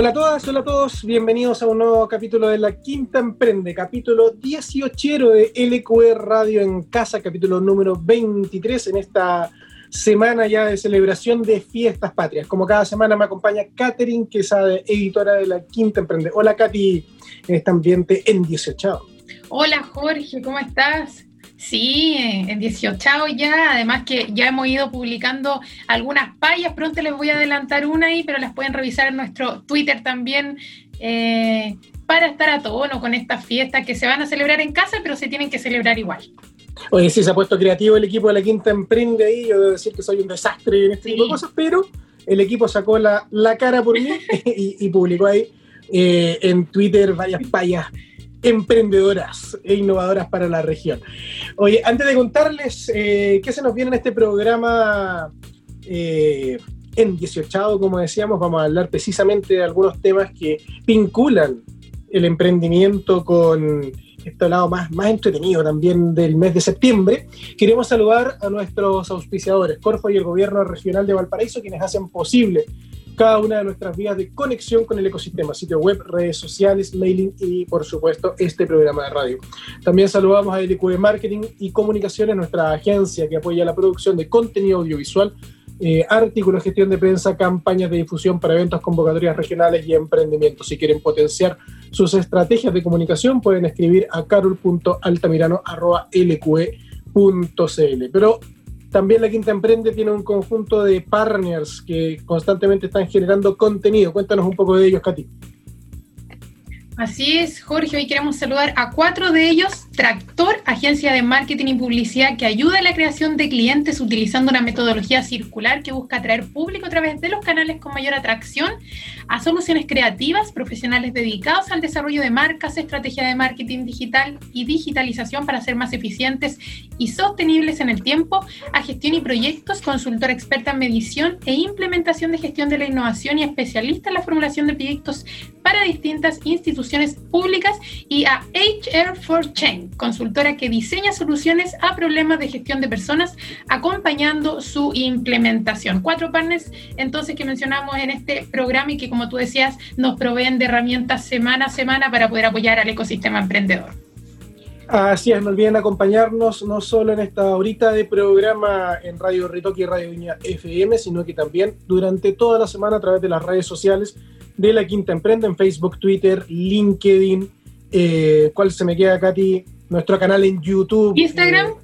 Hola a todas, hola a todos, bienvenidos a un nuevo capítulo de La Quinta Emprende, capítulo 18 de LQR Radio en Casa, capítulo número 23 en esta semana ya de celebración de fiestas patrias. Como cada semana me acompaña Katherine, que es editora de La Quinta Emprende. Hola Katy, en este ambiente en 18. Hola Jorge, ¿cómo estás? Sí, en 18 ya, además que ya hemos ido publicando algunas payas, pronto les voy a adelantar una ahí, pero las pueden revisar en nuestro Twitter también eh, para estar a tono con estas fiestas que se van a celebrar en casa, pero se tienen que celebrar igual. Oye, sí, se ha puesto creativo el equipo de la Quinta Emprende ahí, yo debo decir que soy un desastre en este tipo de cosas, pero el equipo sacó la, cara por mí y, publicó ahí eh, en Twitter varias payas emprendedoras e innovadoras para la región. Oye, antes de contarles eh, qué se nos viene en este programa eh, en 18, como decíamos, vamos a hablar precisamente de algunos temas que vinculan el emprendimiento con este lado más, más entretenido también del mes de septiembre. Queremos saludar a nuestros auspiciadores, Corfo y el Gobierno Regional de Valparaíso, quienes hacen posible cada una de nuestras vías de conexión con el ecosistema, sitio web, redes sociales, mailing y, por supuesto, este programa de radio. También saludamos a LQE Marketing y Comunicaciones, nuestra agencia que apoya la producción de contenido audiovisual, eh, artículos, gestión de prensa, campañas de difusión para eventos, convocatorias regionales y emprendimientos. Si quieren potenciar sus estrategias de comunicación, pueden escribir a carol.altamirano.lqe.cl. Pero también la Quinta Emprende tiene un conjunto de partners que constantemente están generando contenido. Cuéntanos un poco de ellos, Katy. Así es, Jorge. Hoy queremos saludar a cuatro de ellos. Tractor, agencia de marketing y publicidad que ayuda a la creación de clientes utilizando una metodología circular que busca atraer público a través de los canales con mayor atracción a soluciones creativas, profesionales dedicados al desarrollo de marcas, estrategia de marketing digital y digitalización para ser más eficientes y sostenibles en el tiempo, a gestión y proyectos, consultora experta en medición e implementación de gestión de la innovación y especialista en la formulación de proyectos para distintas instituciones públicas y a HR for Change, consultora que diseña soluciones a problemas de gestión de personas acompañando su implementación. Cuatro partners entonces que mencionamos en este programa y que como tú decías nos proveen de herramientas semana a semana para poder apoyar al ecosistema emprendedor. Así es, no olviden acompañarnos no solo en esta horita de programa en Radio Ritoque y Radio Viña FM, sino que también durante toda la semana a través de las redes sociales de La Quinta Emprende en Facebook, Twitter, LinkedIn, eh, ¿cuál se me queda, Katy? Nuestro canal en YouTube. Instagram.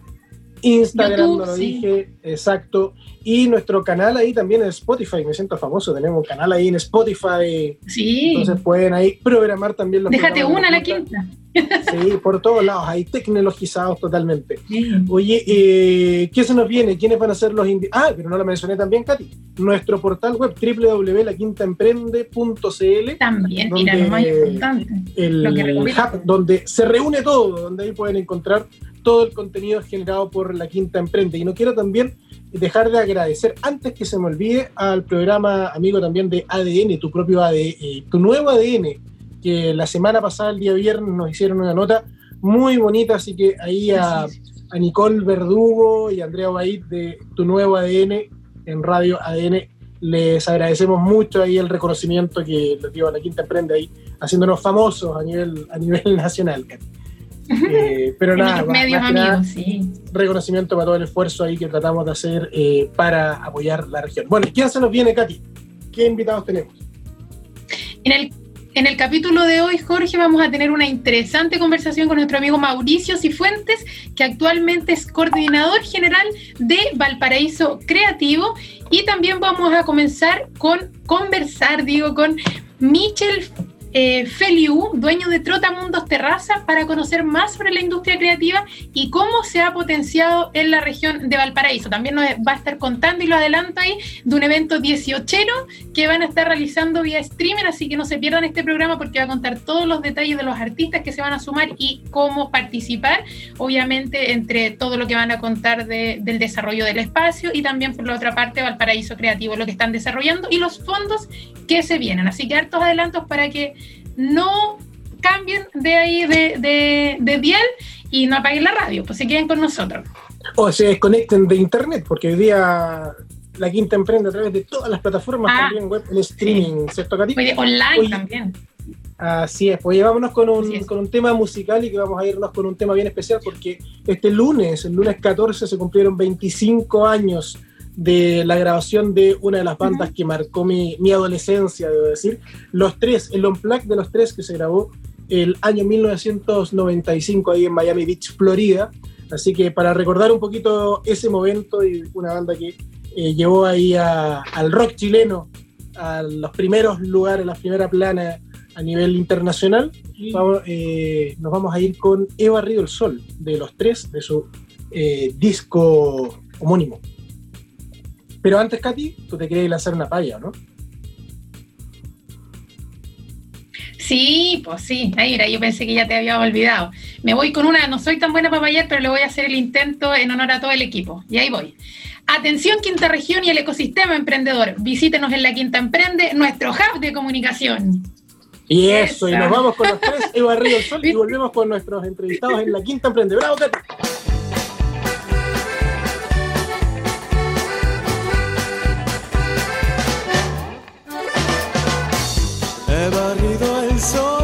Instagram, no lo dije, exacto. Y nuestro canal ahí también en Spotify, me siento famoso, tenemos un canal ahí en Spotify. Sí. Entonces pueden ahí programar también los Déjate una a la quinta. Sí, por todos lados, ahí tecnologizados totalmente. Oye, eh, ¿qué se nos viene? ¿Quiénes van a ser los Ah, pero no lo mencioné también, Katy. Nuestro portal web www.laquintaemprende.cl. También, mira, lo más importante. El hub donde se reúne todo, donde ahí pueden encontrar todo el contenido generado por La Quinta Emprende. Y no quiero también dejar de agradecer, antes que se me olvide, al programa amigo también de ADN, tu propio ADN, eh, tu nuevo ADN, que la semana pasada, el día viernes, nos hicieron una nota muy bonita, así que ahí a, Nicole Verdugo y a Andrea Baid de tu nuevo ADN en Radio ADN les agradecemos mucho ahí el reconocimiento que les dio a la Quinta Emprende ahí, haciéndonos famosos a nivel, a nivel nacional. Eh, pero nada, reconocimiento para todo el esfuerzo ahí que tratamos de hacer eh, para apoyar la región. Bueno, ¿quién se nos viene, Katy? ¿Qué invitados tenemos? En el, en el capítulo de hoy, Jorge, vamos a tener una interesante conversación con nuestro amigo Mauricio Cifuentes, que actualmente es coordinador general de Valparaíso Creativo. Y también vamos a comenzar con conversar, digo, con Michel eh, Feliu, dueño de Trotamundos Terraza, para conocer más sobre la industria creativa y cómo se ha potenciado en la región de Valparaíso. También nos va a estar contando, y lo adelanto ahí, de un evento 18 que van a estar realizando vía streamer, así que no se pierdan este programa porque va a contar todos los detalles de los artistas que se van a sumar y cómo participar, obviamente entre todo lo que van a contar del desarrollo del espacio y también por la otra parte Valparaíso Creativo, lo que están desarrollando y los fondos que se vienen. Así que hartos adelantos para que no cambien de ahí de, de, dial y no apaguen la radio, pues se queden con nosotros. O se desconecten de internet, porque hoy día la quinta emprende a través de todas las plataformas, ah, también web, el streaming, ¿cierto, Katy? online también. Así es, pues llevámonos con un, con un tema musical y que vamos a irnos con un tema bien especial porque este lunes, el lunes 14, se cumplieron 25 años de la grabación de una de las bandas que marcó mi, mi, adolescencia, debo decir. Los tres, el Unplugged de los tres que se grabó el año 1995 ahí en Miami Beach, Florida. Así que para recordar un poquito ese momento y una banda que eh, llevó ahí al rock chileno a los primeros lugares, las primeras planas a nivel internacional, eh, nos vamos a ir con Eva Río el Sol, de los tres, de su eh, disco homónimo. Pero antes, Katy, tú te querías lanzar una palla, ¿no? Sí, pues sí. Mira, yo pensé que ya te había olvidado. Me voy con una, no soy tan buena para payar, pero le voy a hacer el intento en honor a todo el equipo. Y ahí voy. Atención Quinta Región y el ecosistema emprendedor. Visítenos en la Quinta Emprende, nuestro hub de comunicación. Y eso, y nos vamos con los tres, Eva Río Sol, y volvemos con nuestros entrevistados en la Quinta Emprende. ¡Bravo, Katy! He barrido el sol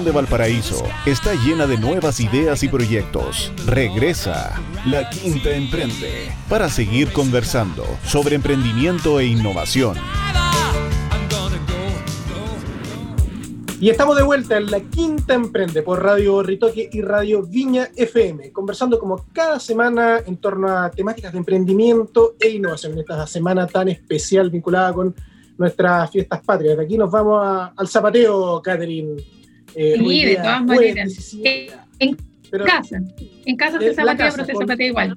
de Valparaíso está llena de nuevas ideas y proyectos. Regresa La Quinta Emprende para seguir conversando sobre emprendimiento e innovación. Y estamos de vuelta en La Quinta Emprende por Radio Ritoque y Radio Viña FM, conversando como cada semana en torno a temáticas de emprendimiento e innovación en esta semana tan especial vinculada con nuestras fiestas patrias. De aquí nos vamos al zapateo, Catherine. Eh, sí, de todas maneras. Pero casa. En casa Eh, se la zapatea, casa, pero se zapatea igual.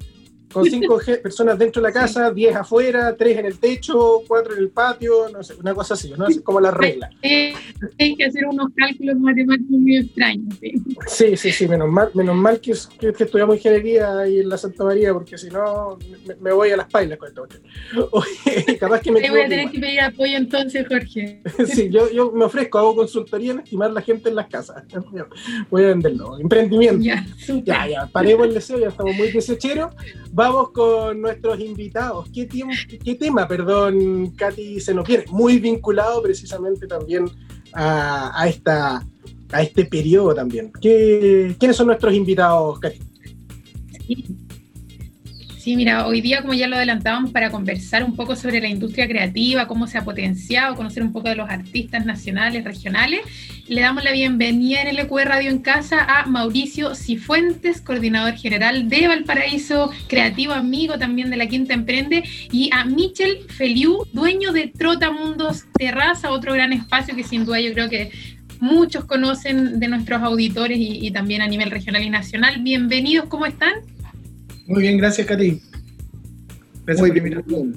Con cinco personas dentro de la casa, diez afuera, tres en el techo, cuatro en el patio, no sé, una cosa así, ¿no? Es como la regla. Eh, hay que hacer unos cálculos matemáticos muy extraños. sí. Sí, sí, sí, menos mal, menos mal que, que, que estudiamos ingeniería ahí en la Santa María, porque si no me, me voy a las pailas con esto. Oye, capaz que me Te voy a tener igual. que pedir apoyo entonces, Jorge. Sí, yo, yo me ofrezco, hago consultoría en estimar la gente en las casas. Voy a venderlo. Emprendimiento. Ya. Ya, ya, paremos el deseo, ya estamos muy desecheros. Vamos con nuestros invitados. ¿Qué, tema, perdón, Katy, se nos viene? Muy vinculado precisamente también a, esta, a este periodo también. ¿Qué, ¿Quiénes son nuestros invitados, Katy? Mira, hoy día, como ya lo adelantábamos, para conversar un poco sobre la industria creativa, cómo se ha potenciado, conocer un poco de los artistas nacionales, regionales, le damos la bienvenida en LQ Radio en Casa a Mauricio Cifuentes, coordinador general de Valparaíso, creativo amigo también de la Quinta Emprende, y a Michel Feliu, dueño de Trotamundos Terraza, otro gran espacio que sin duda yo creo que muchos conocen de nuestros auditores y, y también a nivel regional y nacional. Bienvenidos, ¿cómo están? Muy bien, gracias, Katy. Gracias Muy por bien.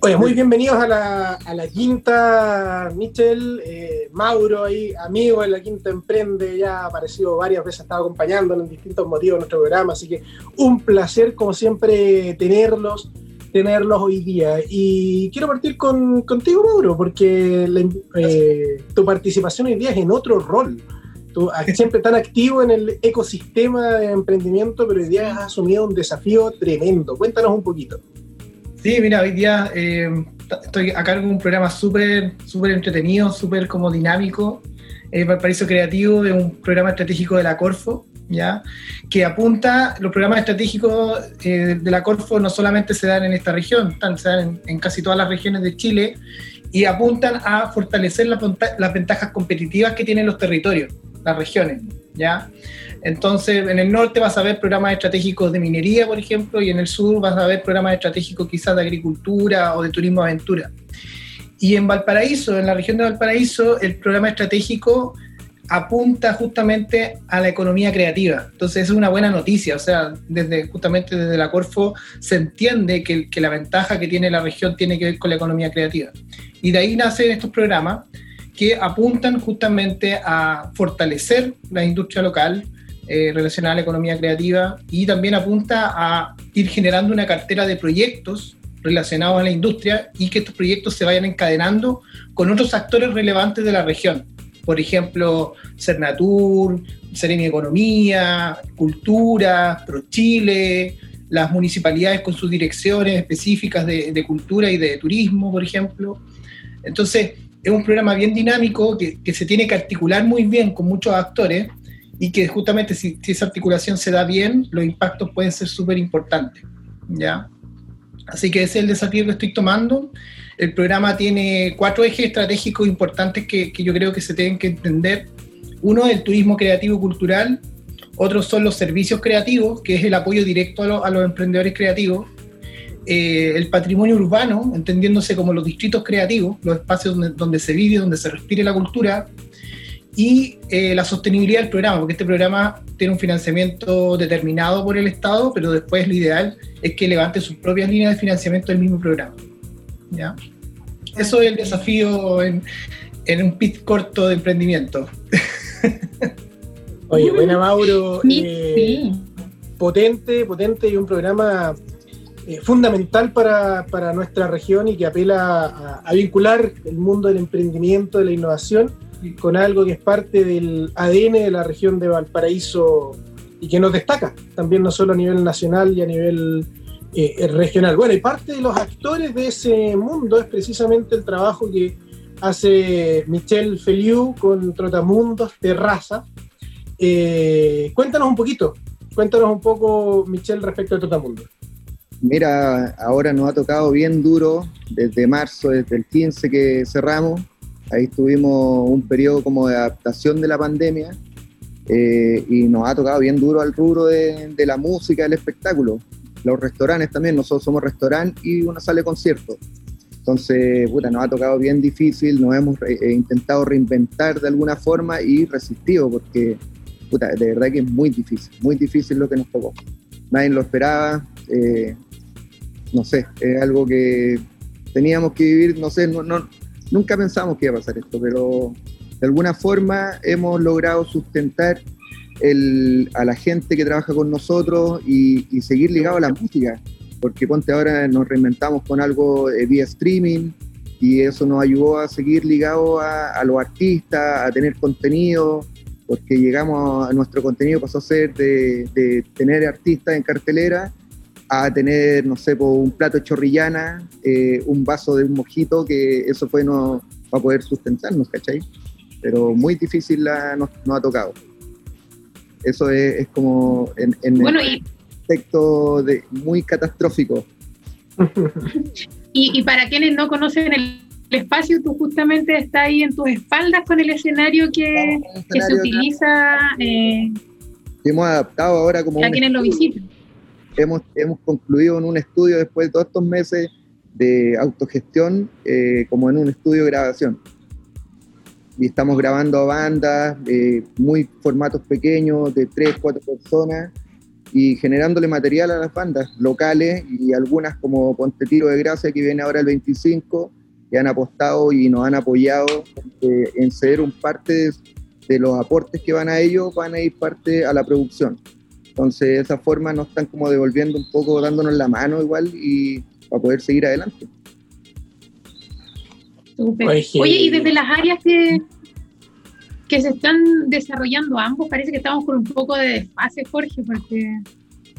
Oye, muy bienvenidos a la, a la quinta, Michel, eh, Mauro, ahí, amigo de la quinta Emprende, ya ha aparecido varias veces, ha estado acompañándonos en distintos motivos de nuestro programa, así que un placer, como siempre, tenerlos, tenerlos hoy día. Y quiero partir con, contigo, Mauro, porque la- eh, tu participación hoy día es en otro rol. Tú siempre tan activo en el ecosistema de emprendimiento, pero hoy día has asumido un desafío tremendo. Cuéntanos un poquito. Sí, mira, hoy día eh, estoy a cargo de un programa súper súper entretenido, súper como dinámico. Eh, Valparaíso Creativo es un programa estratégico de la Corfo, ¿ya? Que apunta, los programas estratégicos eh, de la Corfo no solamente se dan en esta región, están, se dan en, casi todas las regiones de Chile y apuntan a fortalecer las ventajas competitivas que tienen los territorios, las regiones, ¿ya? Entonces, en el norte vas a ver programas estratégicos de minería, por ejemplo, y en el sur vas a ver programas estratégicos quizás de agricultura o de turismo aventura. Y en Valparaíso, en la región de Valparaíso, el programa estratégico apunta justamente a la economía creativa. Entonces, es una buena noticia. O sea, desde, justamente desde la Corfo se entiende que, que la ventaja que tiene la región tiene que ver con la economía creativa. Y de ahí nacen estos programas que apuntan justamente a fortalecer la industria local eh, relacionada a la economía creativa y también apunta a ir generando una cartera de proyectos relacionados a la industria y que estos proyectos se vayan encadenando con otros actores relevantes de la región. Por ejemplo, Cernatur, Seremi Economía, Cultura, ProChile, las municipalidades con sus direcciones específicas de, de cultura y de turismo, por ejemplo. Entonces, es un programa bien dinámico que, se tiene que articular muy bien con muchos actores y que justamente si, esa articulación se da bien, los impactos pueden ser súper importantes. ¿ya? Así que ese es el desafío que estoy tomando. El programa tiene cuatro ejes estratégicos importantes que, yo creo que se tienen que entender. Uno es el turismo creativo cultural, otros son los servicios creativos, que es el apoyo directo a los emprendedores creativos, eh, el patrimonio urbano, entendiéndose como los distritos creativos, los espacios donde, donde se vive, donde se respire la cultura, y eh, la sostenibilidad del programa, porque este programa tiene un financiamiento determinado por el Estado, pero después lo ideal es que levante sus propias líneas de financiamiento del mismo programa. ¿ya? Eso es el desafío en, en un pit corto de emprendimiento. Oye, buena Mauro. Sí, eh, sí. Potente, potente y un programa eh, fundamental para, para, nuestra región y que apela a, vincular el mundo del emprendimiento, de la innovación, con algo que es parte del ADN de la región de Valparaíso y que nos destaca también no solo a nivel nacional y a nivel eh, regional. Bueno, y parte de los actores de ese mundo es precisamente el trabajo que hace Michel Feliu con Trotamundos Terraza. Eh, cuéntanos un poquito, cuéntanos un poco, Michel, respecto a Trotamundos. Mira, ahora nos ha tocado bien duro desde marzo, desde el 15 que cerramos. Ahí tuvimos un periodo como de adaptación de la pandemia eh, y nos ha tocado bien duro al rubro de, la música, del espectáculo. Los restaurantes también, nosotros somos restaurante y una sala de concierto. Entonces, puta, nos ha tocado bien difícil, nos hemos eh, intentado reinventar de alguna forma y resistido, porque, puta, de verdad que es muy difícil, muy difícil lo que nos tocó. Nadie lo esperaba, eh, no sé, es algo que teníamos que vivir, no sé, no, no, nunca pensamos que iba a pasar esto, pero de alguna forma hemos logrado sustentar el, a la gente que trabaja con nosotros y, seguir ligado a la música porque ponte ahora nos reinventamos con algo eh, vía streaming y eso nos ayudó a seguir ligados a, a, los artistas, a tener contenido, porque llegamos a nuestro contenido pasó a ser de, de tener artistas en cartelera a tener, no sé, un plato de chorrillana, eh, un vaso de un mojito, que eso fue no, para poder sustentarnos, ¿cachai? Pero muy difícil la, nos, nos ha tocado. Eso es, es como en, en Bueno, el y, aspecto de, muy catastrófico. y, y para quienes no conocen el, el espacio, tú justamente estás ahí en tus espaldas con el escenario que, se utiliza eh, que hemos adaptado ahora como a quienes lo visitan. Hemos, hemos concluido en un estudio después de todos estos meses de autogestión, eh, como en un estudio de grabación. Y estamos grabando a bandas, eh, muy formatos pequeños, de tres, cuatro personas, y generándole material a las bandas locales y algunas como Ponte Tiro de Gracia, que viene ahora el 25, que han apostado y nos han apoyado eh, en ceder un parte de, de los aportes que van a ellos, van a ir parte a la producción. Entonces, de esa forma nos están como devolviendo un poco, dándonos la mano igual y para poder seguir adelante. Oye, y desde las áreas que, que se están desarrollando ambos, parece que estamos con un poco de desfase, Jorge, porque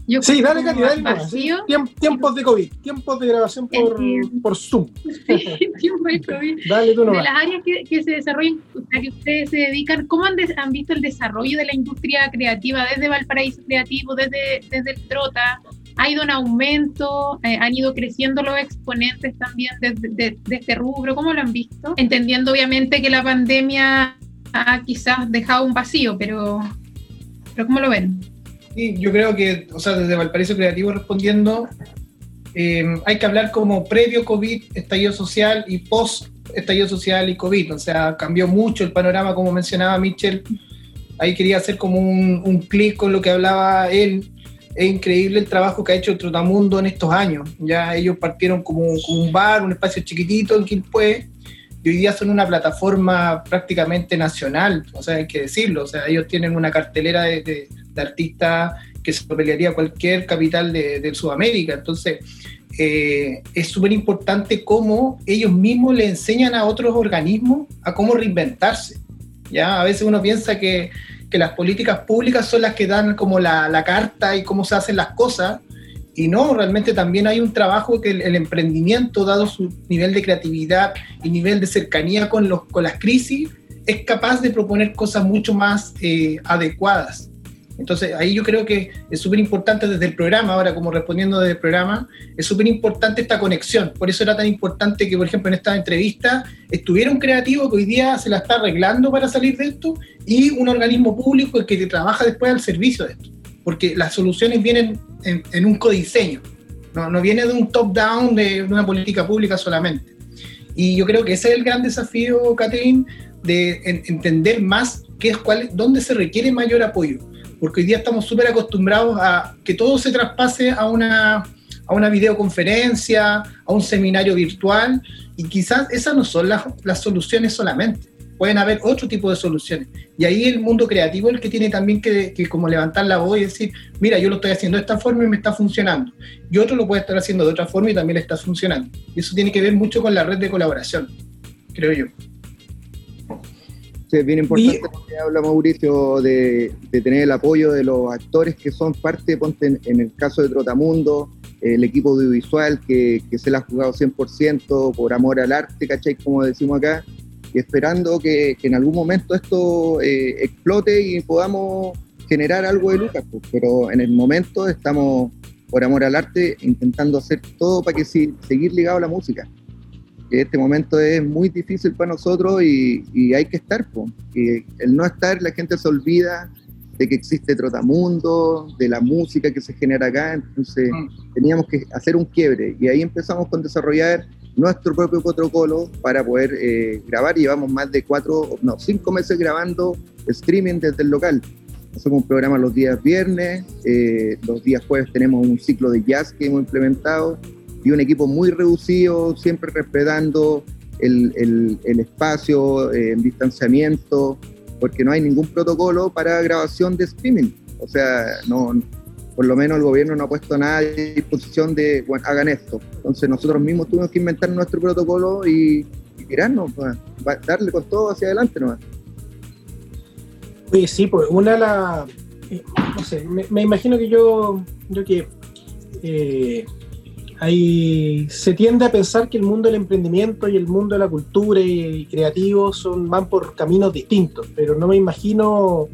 yo Sí, dale, Katy, sí. vacío. Tiemp- tiempos de COVID, tiempos de grabación por, Zoom. tiempo de COVID. Dale tú de nomás. las áreas que, que se desarrollan, a que ustedes se dedican, ¿cómo han, visto el desarrollo de la industria creativa desde Valparaíso Creativo, desde, desde el Trota? ¿Ha ido en aumento? Eh, ¿Han ido creciendo los exponentes también de, de- de este rubro? ¿Cómo lo han visto? Entendiendo obviamente que la pandemia ha quizás dejado un vacío, pero, pero ¿cómo lo ven? Sí, yo creo que, o sea, desde Valparaíso Creativo respondiendo, eh, hay que hablar como previo COVID, estallido social y post estallido social y COVID. O sea, cambió mucho el panorama, como mencionaba Mitchell. Ahí quería hacer como un, un clic con lo que hablaba él. Es increíble el trabajo que ha hecho Trotamundo en estos años. Ya ellos partieron como, un bar, un espacio chiquitito en Quilpué, y hoy día son una plataforma prácticamente nacional, o sea, hay que decirlo. O sea, ellos tienen una cartelera de, de artistas que se pelearía cualquier capital de, Sudamérica. Entonces, eh, es súper importante cómo ellos mismos le enseñan a otros organismos a cómo reinventarse. ¿ya? A veces uno piensa que, que las políticas públicas son las que dan como la, la, carta y cómo se hacen las cosas, y no, realmente también hay un trabajo que el, el, emprendimiento, dado su nivel de creatividad y nivel de cercanía con, los, con las crisis, es capaz de proponer cosas mucho más eh, adecuadas. Entonces, ahí yo creo que es súper importante desde el programa, ahora como respondiendo desde el programa, es súper importante esta conexión. Por eso era tan importante que, por ejemplo, en esta entrevista estuviera un creativo que hoy día se la está arreglando para salir de esto y un organismo público que trabaja después al servicio de esto. Porque las soluciones vienen en, un codiseño, no, no, viene de un top-down de una política pública solamente. Y yo creo que ese es el gran desafío, Catherine, de en, entender más qué es cuál, dónde se requiere mayor apoyo porque hoy día estamos súper acostumbrados a que todo se traspase a una, a una videoconferencia, a un seminario virtual, y quizás esas no son las, las soluciones solamente. Pueden haber otro tipo de soluciones. Y ahí el mundo creativo es el que tiene también que, que, como levantar la voz y decir, mira, yo lo estoy haciendo de esta forma y me está funcionando. Y otro lo puede estar haciendo de otra forma y también le está funcionando. Y eso tiene que ver mucho con la red de colaboración, creo yo. Sí, es bien importante lo que habla Mauricio de, de, tener el apoyo de los actores que son parte, ponte en, en el caso de Trotamundo, el equipo audiovisual que, que se la ha jugado 100% por amor al arte, ¿cachai? Como decimos acá, y esperando que, que en algún momento esto eh, explote y podamos generar algo de lucas, pues. pero en el momento estamos por amor al arte intentando hacer todo para que si, seguir ligado a la música que este momento es muy difícil para nosotros y, y hay que estar. Po. Y el no estar, la gente se olvida de que existe Trotamundo, de la música que se genera acá, entonces mm. teníamos que hacer un quiebre y ahí empezamos con desarrollar nuestro propio protocolo para poder eh, grabar. Llevamos más de cuatro, no, cinco meses grabando streaming desde el local. Hacemos un programa los días viernes, eh, los días jueves tenemos un ciclo de jazz que hemos implementado y un equipo muy reducido, siempre respetando el, el, el espacio, eh, en distanciamiento, porque no hay ningún protocolo para grabación de streaming. O sea, no, por lo menos el gobierno no ha puesto nada a disposición de, hagan esto. Entonces nosotros mismos tuvimos que inventar nuestro protocolo y, y tirarnos, pues, darle con todo hacia adelante nomás. Oye, sí, pues una de las. eh, no sé, me, me imagino que yo. Yo que. eh, se tiende a pensar que el mundo del emprendimiento y el mundo de la cultura y, creativo son, van por caminos distintos, pero no me imagino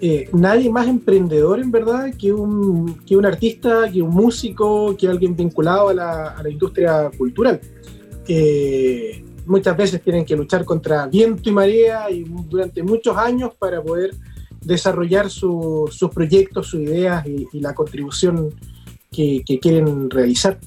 eh, nadie más emprendedor en verdad que un, que un artista, que un músico, que alguien vinculado a la, industria cultural. Eh, muchas veces tienen que luchar contra viento y marea y durante muchos años para poder desarrollar su- sus proyectos, sus ideas y la contribución que, que quieren realizar.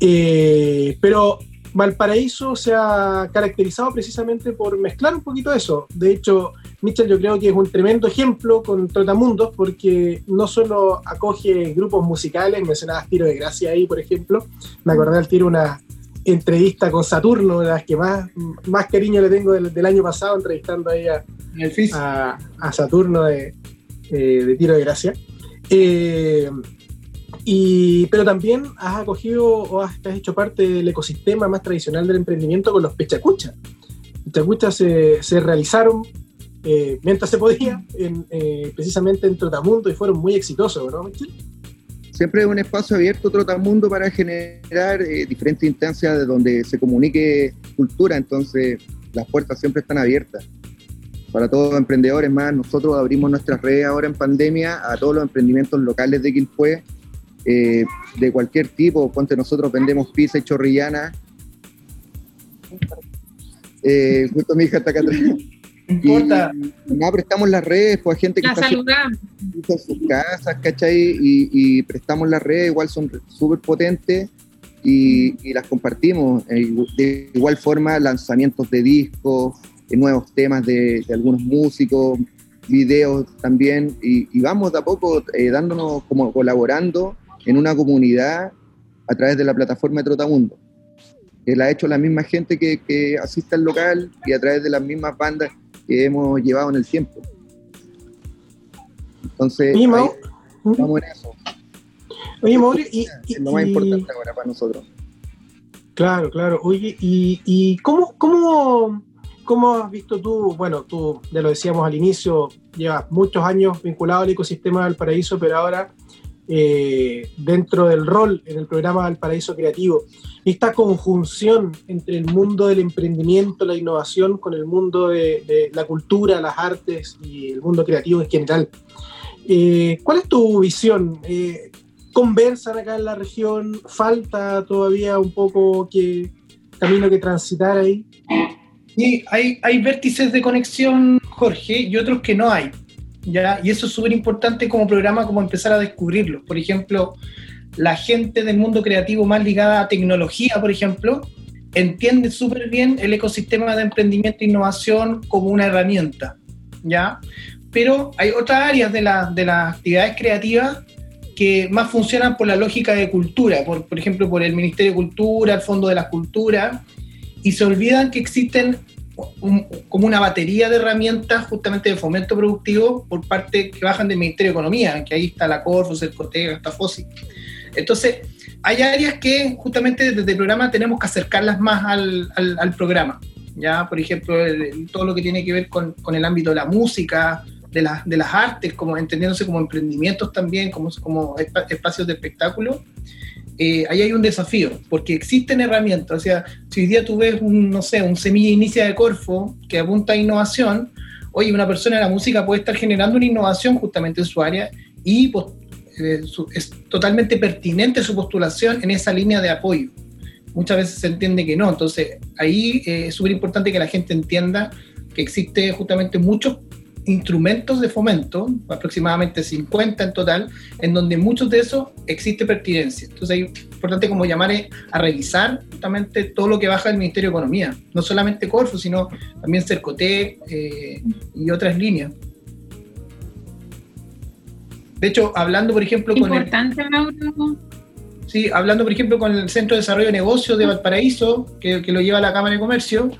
Eh, pero Valparaíso se ha caracterizado precisamente por mezclar un poquito eso. De hecho, Mitchell yo creo que es un tremendo ejemplo con Trotamundos porque no solo acoge grupos musicales, mencionabas Tiro de Gracia ahí, por ejemplo, me acordé al tiro una entrevista con Saturno, de las que más, más cariño le tengo del, del año pasado, entrevistando ahí a, Saturno de, eh, de Tiro de Gracia. Eh, y, pero también has acogido o has, hecho parte del ecosistema más tradicional del emprendimiento con los Pechacucha. Pechacucha se, se realizaron eh, mientras se podía, eh, precisamente en Trotamundo y fueron muy exitosos, ¿no, Michel? Siempre es un espacio abierto, Trotamundo, para generar eh, diferentes instancias de donde se comunique cultura, entonces las puertas siempre están abiertas. Para todos los emprendedores más, nosotros abrimos nuestras redes ahora en pandemia a todos los emprendimientos locales de Quilpué, eh, de cualquier tipo. Ponte, nosotros vendemos pizza y chorrillana. Eh, justo mi hija está acá atrás. No. Y prestamos las redes pues, a gente que La está en sus casas, ¿cachai? Y, y prestamos las redes, igual son súper potentes y, y las compartimos. Eh, De igual forma, lanzamientos de discos, eh, nuevos temas de, de algunos músicos, videos también, y, y vamos de a poco eh, dándonos, como colaborando en una comunidad a través de la plataforma de Trotamundo, que la ha hecho la misma gente que, que asiste al local y a través de las mismas bandas que hemos llevado en el tiempo. Entonces, ahí estamos en eso. oye, Mauri, y, y- Es lo más y- importante ahora para nosotros. Claro, claro. Oye, ¿y, y cómo, cómo, cómo has visto tú? Bueno, tú ya lo decíamos al inicio, llevas muchos años vinculado al ecosistema del paraíso, pero ahora eh, dentro del rol en el programa del paraíso creativo, esta conjunción entre el mundo del emprendimiento, la innovación, con el mundo de, de la cultura, las artes y el mundo creativo en general. Eh, ¿Cuál es tu visión? Eh, conversan acá en la región, falta todavía un poco que camino que transitar ahí. Sí, hay, hay vértices de conexión, Jorge, y otros que no hay. ¿Ya? Y eso es súper importante como programa, como empezar a descubrirlos. Por ejemplo, la gente del mundo creativo más ligada a tecnología, por ejemplo, entiende súper bien el ecosistema de emprendimiento e innovación como una herramienta. ¿ya? Pero hay otras áreas de, la- de las actividades creativas que más funcionan por la lógica de cultura, por, por ejemplo, por el Ministerio de Cultura, el Fondo de la Cultura, y se olvidan que existen un- como una batería de herramientas justamente de fomento productivo por parte que bajan del Ministerio de Economía, que ahí está la Corfo, Cercotega, está FOSI. Entonces, hay áreas que justamente desde el programa tenemos que acercarlas más al, al- al programa. Ya, por ejemplo, el- el- todo lo que tiene que ver con, con el ámbito de la música, de, las de las artes, como entendiéndose como emprendimientos también, como, como espa- espacios de espectáculo, eh, ahí hay un desafío, porque existen herramientas. O sea, si hoy día tú ves un, no sé, un semilla inicia de Corfo que apunta a innovación, oye, una persona de la música puede estar generando una innovación justamente en su área y pues, eh, es totalmente pertinente su postulación en esa línea de apoyo. Muchas veces se entiende que no, entonces ahí eh, es súper importante que la gente entienda que existe justamente muchos instrumentos de fomento, aproximadamente 50 en total, en donde muchos de esos existe pertinencia. Entonces es importante como llamar a revisar justamente todo lo que baja el Ministerio de Economía, no solamente Corfo, sino también Cercotec eh, y otras líneas. De hecho, hablando, por ejemplo, con Importante, el... Sí, hablando, por ejemplo, con el Centro de Desarrollo de Negocios de Valparaíso, que, que lo lleva la Cámara de Comercio,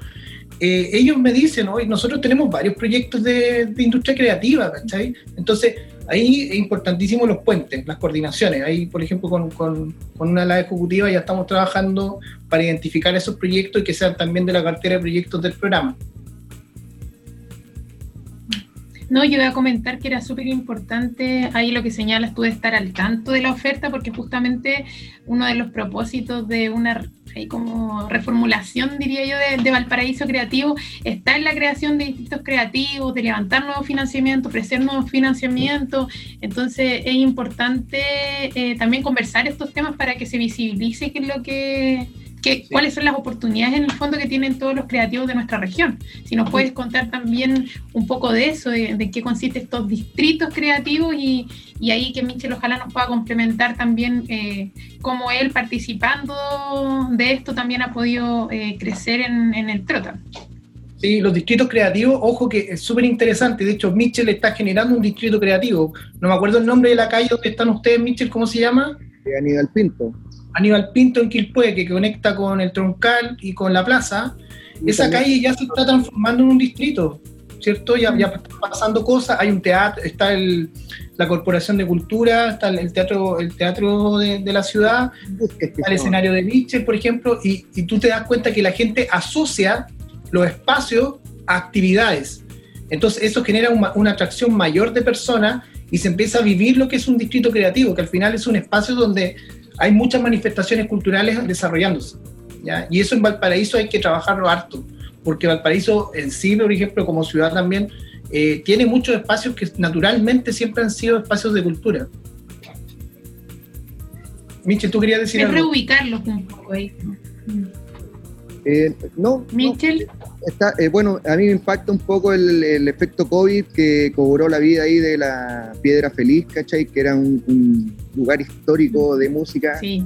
eh, ellos me dicen, hoy nosotros tenemos varios proyectos de, industria creativa, ¿cachai? Entonces, ahí es importantísimo los puentes, las coordinaciones. Ahí, por ejemplo, con, con, con una ala ejecutiva ya estamos trabajando para identificar esos proyectos y que sean también de la cartera de proyectos del programa. No, yo voy a comentar que era súper importante ahí lo que señalas tú de estar al tanto de la oferta, porque justamente uno de los propósitos de una como reformulación, diría yo, de, Valparaíso Creativo está en la creación de distritos creativos, de levantar nuevos financiamientos, ofrecer nuevos financiamientos. Entonces es importante eh, también conversar estos temas para que se visibilice qué es lo que cuáles son las oportunidades en el fondo que tienen todos los creativos de nuestra región. Si nos puedes contar también un poco de eso, de, qué consisten estos distritos creativos y, ahí que Michel ojalá nos pueda complementar también eh, cómo él participando de esto también ha podido eh, crecer en, el Trota. Sí, los distritos creativos, ojo que es súper interesante. De hecho, Michel está generando un distrito creativo. No me acuerdo el nombre de la calle donde están ustedes, Michel, ¿cómo se llama? Aníbal Pinto. Aníbal Pinto en Quilpue, que conecta con el Troncal y con la plaza, esa calle ya se está transformando en un distrito, ¿cierto? Ya, ya están pasando cosas, hay un teatro, está el, la Corporación de Cultura, está el teatro, el teatro de, la ciudad, está el escenario de Nietzsche, por ejemplo, y, y tú te das cuenta que la gente asocia los espacios a actividades. Entonces eso genera una, una atracción mayor de personas y se empieza a vivir lo que es un distrito creativo, que al final es un espacio donde hay muchas manifestaciones culturales desarrollándose. ¿ya? Y eso en Valparaíso hay que trabajarlo harto, porque Valparaíso en sí, por ejemplo, como ciudad también, eh, tiene muchos espacios que naturalmente siempre han sido espacios de cultura. Michel, ¿tú querías decir es reubicarlos un poco ahí. Eh, no. Michel. Está, eh, bueno, a mí me impacta un poco el, efecto COVID que cobró la vida ahí de la Piedra Feliz, ¿cachai? Que era un, lugar histórico de música. Sí.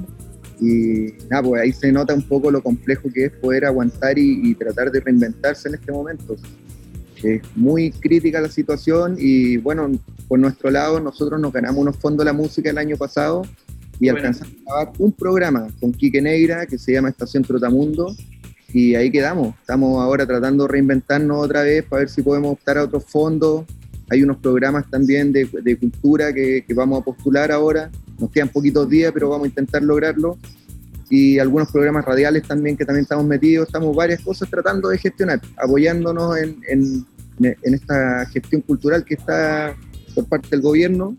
Y nada, pues ahí se nota un poco lo complejo que es poder aguantar y, tratar de reinventarse en este momento. Es muy crítica la situación y bueno, por nuestro lado nosotros nos ganamos unos fondos de la música el año pasado y alcanzamos a grabar un programa con Quique Negra que se llama Estación Trotamundo y ahí quedamos. Estamos ahora tratando de reinventarnos otra vez para ver si podemos optar a otros fondos. Hay unos programas también de, cultura que, vamos a postular ahora. Nos quedan poquitos días, pero vamos a intentar lograrlo. Y algunos programas radiales también que también estamos metidos. Estamos varias cosas tratando de gestionar, apoyándonos en, en, esta gestión cultural que está por parte del gobierno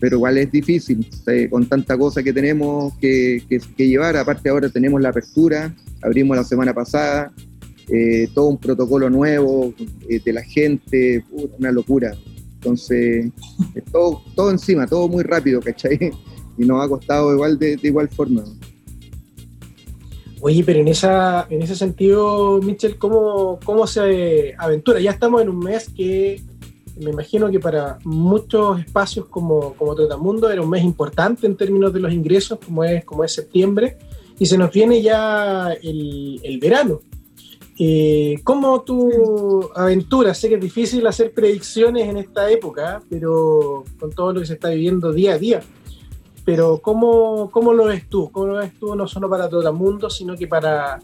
pero igual es difícil eh, con tanta cosa que tenemos que, que, llevar. Aparte ahora tenemos la apertura, abrimos la semana pasada, eh, todo un protocolo nuevo eh, de la gente, una locura. Entonces, todo, todo encima, todo muy rápido, ¿cachai? Y nos ha costado igual de, igual forma. Oye, pero en, esa, en ese sentido, Michel, ¿cómo, ¿cómo se aventura? Ya estamos en un mes que me imagino que para muchos espacios como, como era un mes importante en términos de los ingresos, como es, como es septiembre y se nos viene ya el, el verano. Eh, ¿Cómo tu aventura? Sé que es difícil hacer predicciones en esta época, pero con todo lo que se está viviendo día a día. Pero ¿cómo, cómo lo ves tú? ¿Cómo lo ves tú no solo para todo el mundo, sino que para,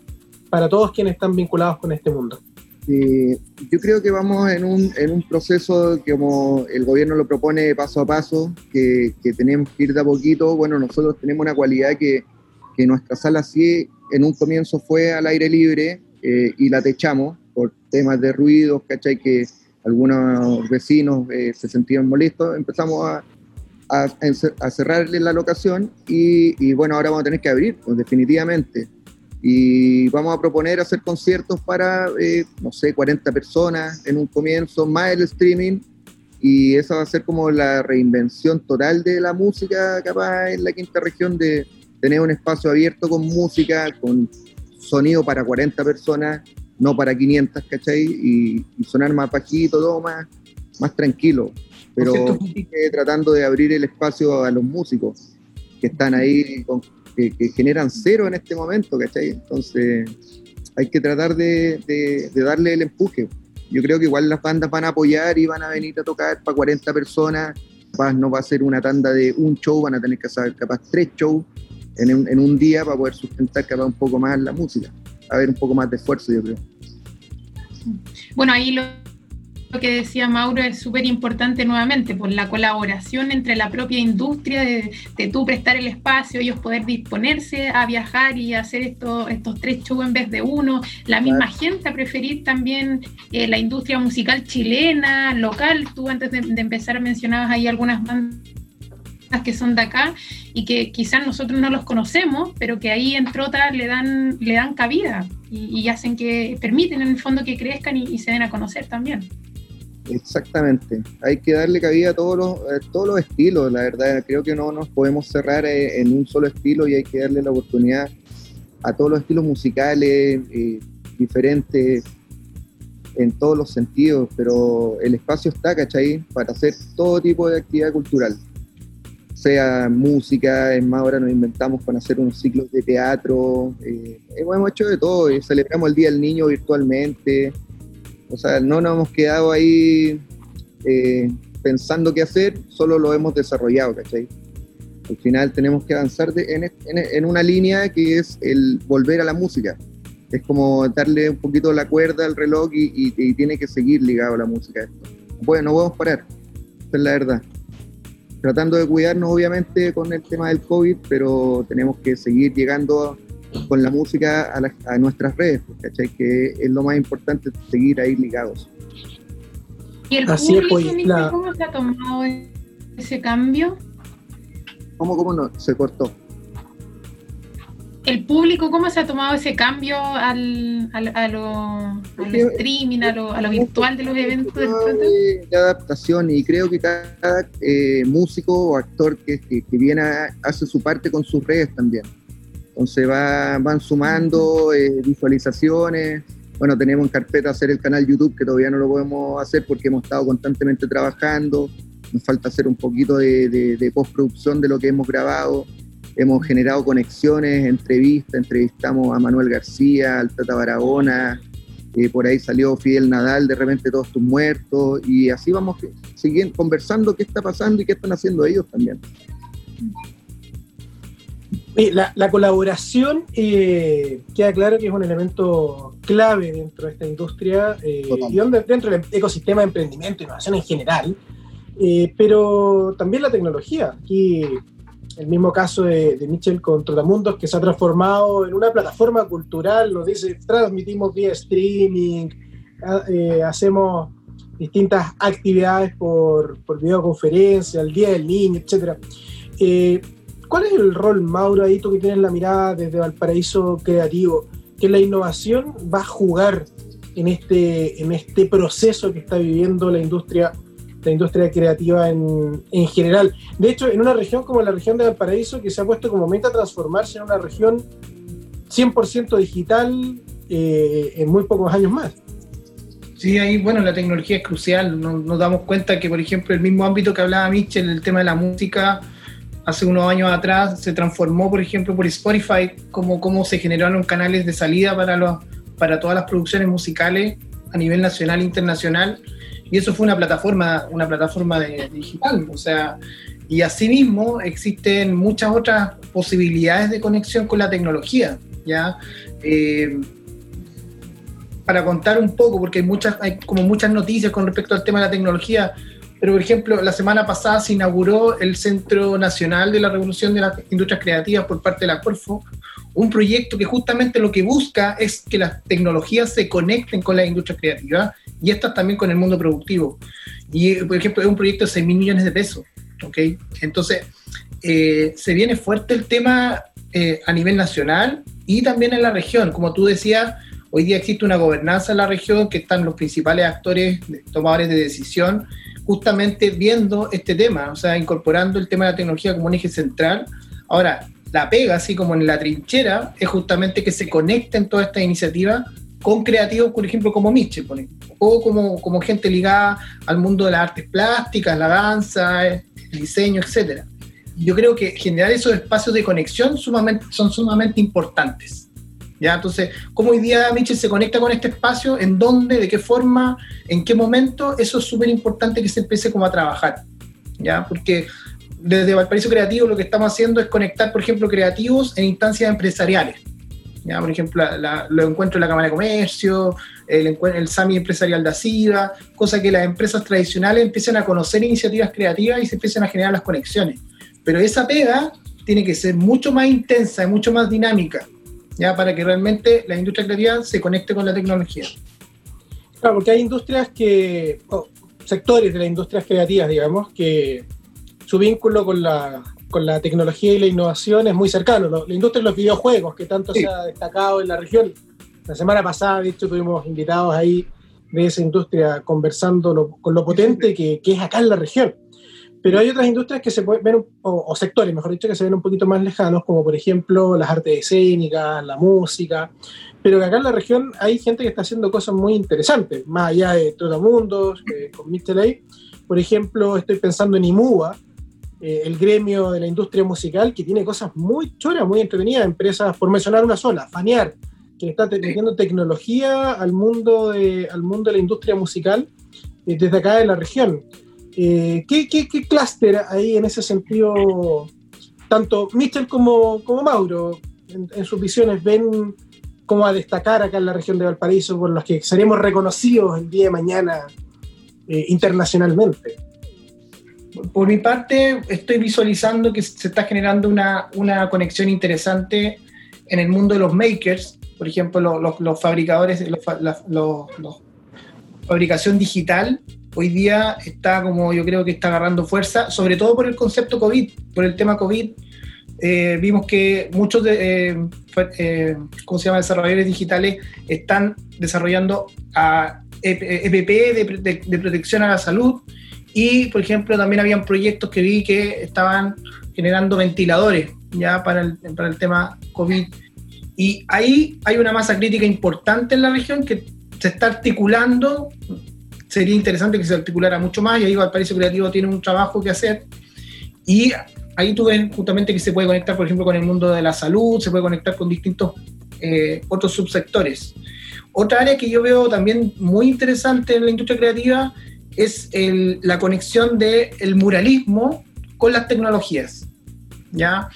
para todos quienes están vinculados con este mundo? Eh, yo creo que vamos en un, en un proceso que como el gobierno lo propone paso a paso, que, que tenemos que ir de a poquito. Bueno, nosotros tenemos una cualidad que que nuestra sala sí en un comienzo fue al aire libre eh, y la techamos por temas de ruidos, ¿cachai? Que algunos vecinos eh, se sentían molestos, empezamos a, a, cerrarle la locación y, bueno, ahora vamos a tener que abrir, pues definitivamente. Y vamos a proponer hacer conciertos para, eh, no sé, 40 personas en un comienzo, más el streaming, y esa va a ser como la reinvención total de la música capaz en la quinta región de, tener un espacio abierto con música, con sonido para 40 personas, no para 500, ¿cachai? Y, sonar más bajito, todo más, más tranquilo, pero tratando de abrir el espacio a los músicos que están ahí, con- que, que generan cero en este momento, ¿cachai? Entonces hay que tratar de, de- de darle el empuje. Yo creo que igual las bandas van a apoyar y van a venir a tocar para 40 personas, capaz no va a ser una tanda de un show, van a tener que hacer capaz tres shows en un, en un día para poder sustentar capaz un poco más la música. A ver un poco más de esfuerzo, yo creo. Bueno, ahí lo, lo que decía Mauro es súper importante nuevamente, por la colaboración entre la propia industria, de, de tú prestar el espacio, ellos poder disponerse a viajar y hacer esto- estos tres shows en vez de uno, la misma gente a preferir también eh, la industria musical chilena, local, tú antes de, de empezar mencionabas ahí algunas bandas que son de acá y que quizás nosotros no los conocemos, pero que ahí en Trota le dan, le dan cabida y, hacen que, permiten en el fondo que crezcan y, y se den a conocer también. Exactamente. Hay que darle cabida a todos los, a todos los estilos, la verdad. Creo que no nos podemos cerrar eh, en un solo estilo y hay que darle la oportunidad a todos los estilos musicales eh, diferentes en todos los sentidos, pero el espacio está, ¿cachai? Para hacer todo tipo de actividad cultural. Sea música, es más, ahora nos inventamos con hacer unos ciclos de teatro, eh, hemos hecho de todo, y celebramos el Día del Niño virtualmente, o sea, no nos hemos quedado ahí eh, pensando qué hacer, solo lo hemos desarrollado, ¿cachai? Al final tenemos que avanzar en- en una línea que es el volver a la música. Es como darle un poquito la cuerda al reloj y, y- y tiene que seguir ligado a la música. Bueno, no podemos parar, esa es la verdad. Tratando de cuidarnos obviamente con el tema del COVID, pero tenemos que seguir llegando con la música a, la- a nuestras redes, pues, ¿cachai? Que es lo más importante, seguir ahí ligados. ¿Y el Así es, público, pues, la- cómo se ha tomado ese cambio? ¿Cómo, cómo no? Se cortó. ¿El público cómo se ha tomado ese cambio al, al, a lo, al streaming, a lo, a lo virtual de los eventos de, de adaptación y creo que cada eh, músico o actor que, que, que viene a- hace su parte con sus redes también. Entonces va, van sumando eh, visualizaciones. Bueno, tenemos en carpeta hacer el canal YouTube que todavía no lo podemos hacer porque hemos estado constantemente trabajando. Nos falta hacer un poquito de, de- de postproducción de lo que hemos grabado. Hemos generado conexiones, entrevistas, entrevistamos a Manuel García, al Tata Barahona, eh, por ahí salió Fidel Nadal, de repente todos tus muertos, y así vamos siguiendo conversando qué está pasando y qué están haciendo ellos también. La, la colaboración eh, queda claro que es un elemento clave dentro de esta industria eh, y dentro del ecosistema de emprendimiento e innovación en general, eh, pero también la tecnología. Aquí el mismo caso de, de Mitchell con Trotamundos, que se ha transformado en una plataforma cultural, nos dice, transmitimos vía streaming, eh, hacemos distintas actividades por, por videoconferencia, el Día del Niño, etc. ¿Cuál es el rol, Mauro, ahí tú que tienes la mirada desde Valparaíso Creativo, que la innovación va a jugar en este, en este proceso que está viviendo la industria, la industria creativa en, en general? De hecho, en una región como la región de Valparaíso, que se ha puesto como meta transformarse en una región 100% digital eh, en muy pocos años más. Sí, ahí, bueno, la tecnología es crucial. Nos, damos cuenta que, por ejemplo, el mismo ámbito que hablaba Mitchell, el tema de la música, hace unos años atrás se transformó, por ejemplo, por Spotify, como cómo se generaron canales de salida para, los, para todas las producciones musicales a nivel nacional e internacional. Y eso fue una plataforma, una plataforma de, digital. O sea, y asimismo existen muchas otras posibilidades de conexión con la tecnología. ¿ya? Eh, para contar un poco, porque hay muchas, hay como muchas noticias con respecto al tema de la tecnología, pero por ejemplo, la semana pasada se inauguró el Centro Nacional de la Revolución de las Industrias Creativas por parte de la Corfo, un proyecto que justamente lo que busca es que las tecnologías se conecten con las industrias creativas y estas también con el mundo productivo. Y, por ejemplo, es un proyecto de 6 mil millones de pesos, ¿ok? Entonces, eh, se viene fuerte el tema eh, a nivel nacional y también en la región. Como tú decías, hoy día existe una gobernanza en la región que están los principales actores, tomadores de decisión, justamente viendo este tema, o sea, incorporando el tema de la tecnología como un eje central. Ahora, la pega, así como en la trinchera, es justamente que se conecten todas estas iniciativas con creativos, por ejemplo, como Mitchell, por ejemplo, o como, como gente ligada al mundo de las artes plásticas, la danza, el diseño, etc. Yo creo que generar esos espacios de conexión sumamente, son sumamente importantes. ¿Ya? Entonces, ¿cómo hoy día Mitchell se conecta con este espacio? ¿En dónde? ¿De qué forma? ¿En qué momento? Eso es súper importante que se empiece como a trabajar. ¿Ya? Porque desde Valparaíso Creativo lo que estamos haciendo es conectar, por ejemplo, creativos en instancias empresariales. ¿Ya? Por ejemplo, la, la, lo encuentro en la Cámara de Comercio, el, el SAMI empresarial de ASIVA, cosa que las empresas tradicionales empiecen a conocer iniciativas creativas y se empiecen a generar las conexiones. Pero esa pega tiene que ser mucho más intensa y mucho más dinámica, ¿ya? para que realmente la industria creativa se conecte con la tecnología. Claro, porque hay industrias que, sectores de las industrias creativas, digamos, que su vínculo con la, con la tecnología y la innovación es muy cercano. La industria de los videojuegos, que tanto sí. se ha destacado en la región. La semana pasada, de hecho, tuvimos invitados ahí de esa industria conversando lo, con lo potente que, que, es acá en la región. Pero hay otras industrias que se pueden ver, o, o, sectores, mejor dicho, que se ven un poquito más lejanos, como por ejemplo las artes escénicas, la música, pero que acá en la región hay gente que está haciendo cosas muy interesantes, más allá de Trotamundos, eh, con Mr. Lay. Por ejemplo, estoy pensando en IMUA, eh, el gremio de la industria musical, que tiene cosas muy choras, muy entretenidas, empresas, por mencionar una sola, Fanear, que está metiendo tecnología al mundo de, al mundo de la industria musical eh, desde acá de la región. Eh, ¿qué, qué, qué clúster hay en ese sentido? Tanto Michel como, como Mauro, en, en, sus visiones, ven cómo a destacar acá en la región de Valparaíso por los que seremos reconocidos el día de mañana eh, internacionalmente. Por mi parte, estoy visualizando que se está generando una, una conexión interesante en el mundo de los makers, por ejemplo, los, los, los fabricadores, los, los, fabricación digital, hoy día está como yo creo que está agarrando fuerza, sobre todo por el concepto COVID, por el tema COVID. Eh, vimos que muchos de, eh, eh, ¿cómo se llama? desarrolladores digitales están desarrollando a EPP de, de, protección a la salud y, por ejemplo, también habían proyectos que vi que estaban generando ventiladores ya para el, para el tema COVID. Y ahí hay una masa crítica importante en la región que se está articulando. Sería interesante que se articulara mucho más. Y ahí Valparaíso Creativo tiene un trabajo que hacer. Y ahí tú ves justamente que se puede conectar, por ejemplo, con el mundo de la salud, se puede conectar con distintos eh, otros subsectores. Otra área que yo veo también muy interesante en la industria creativa es la conexión del el muralismo con las tecnologías. ¿ya?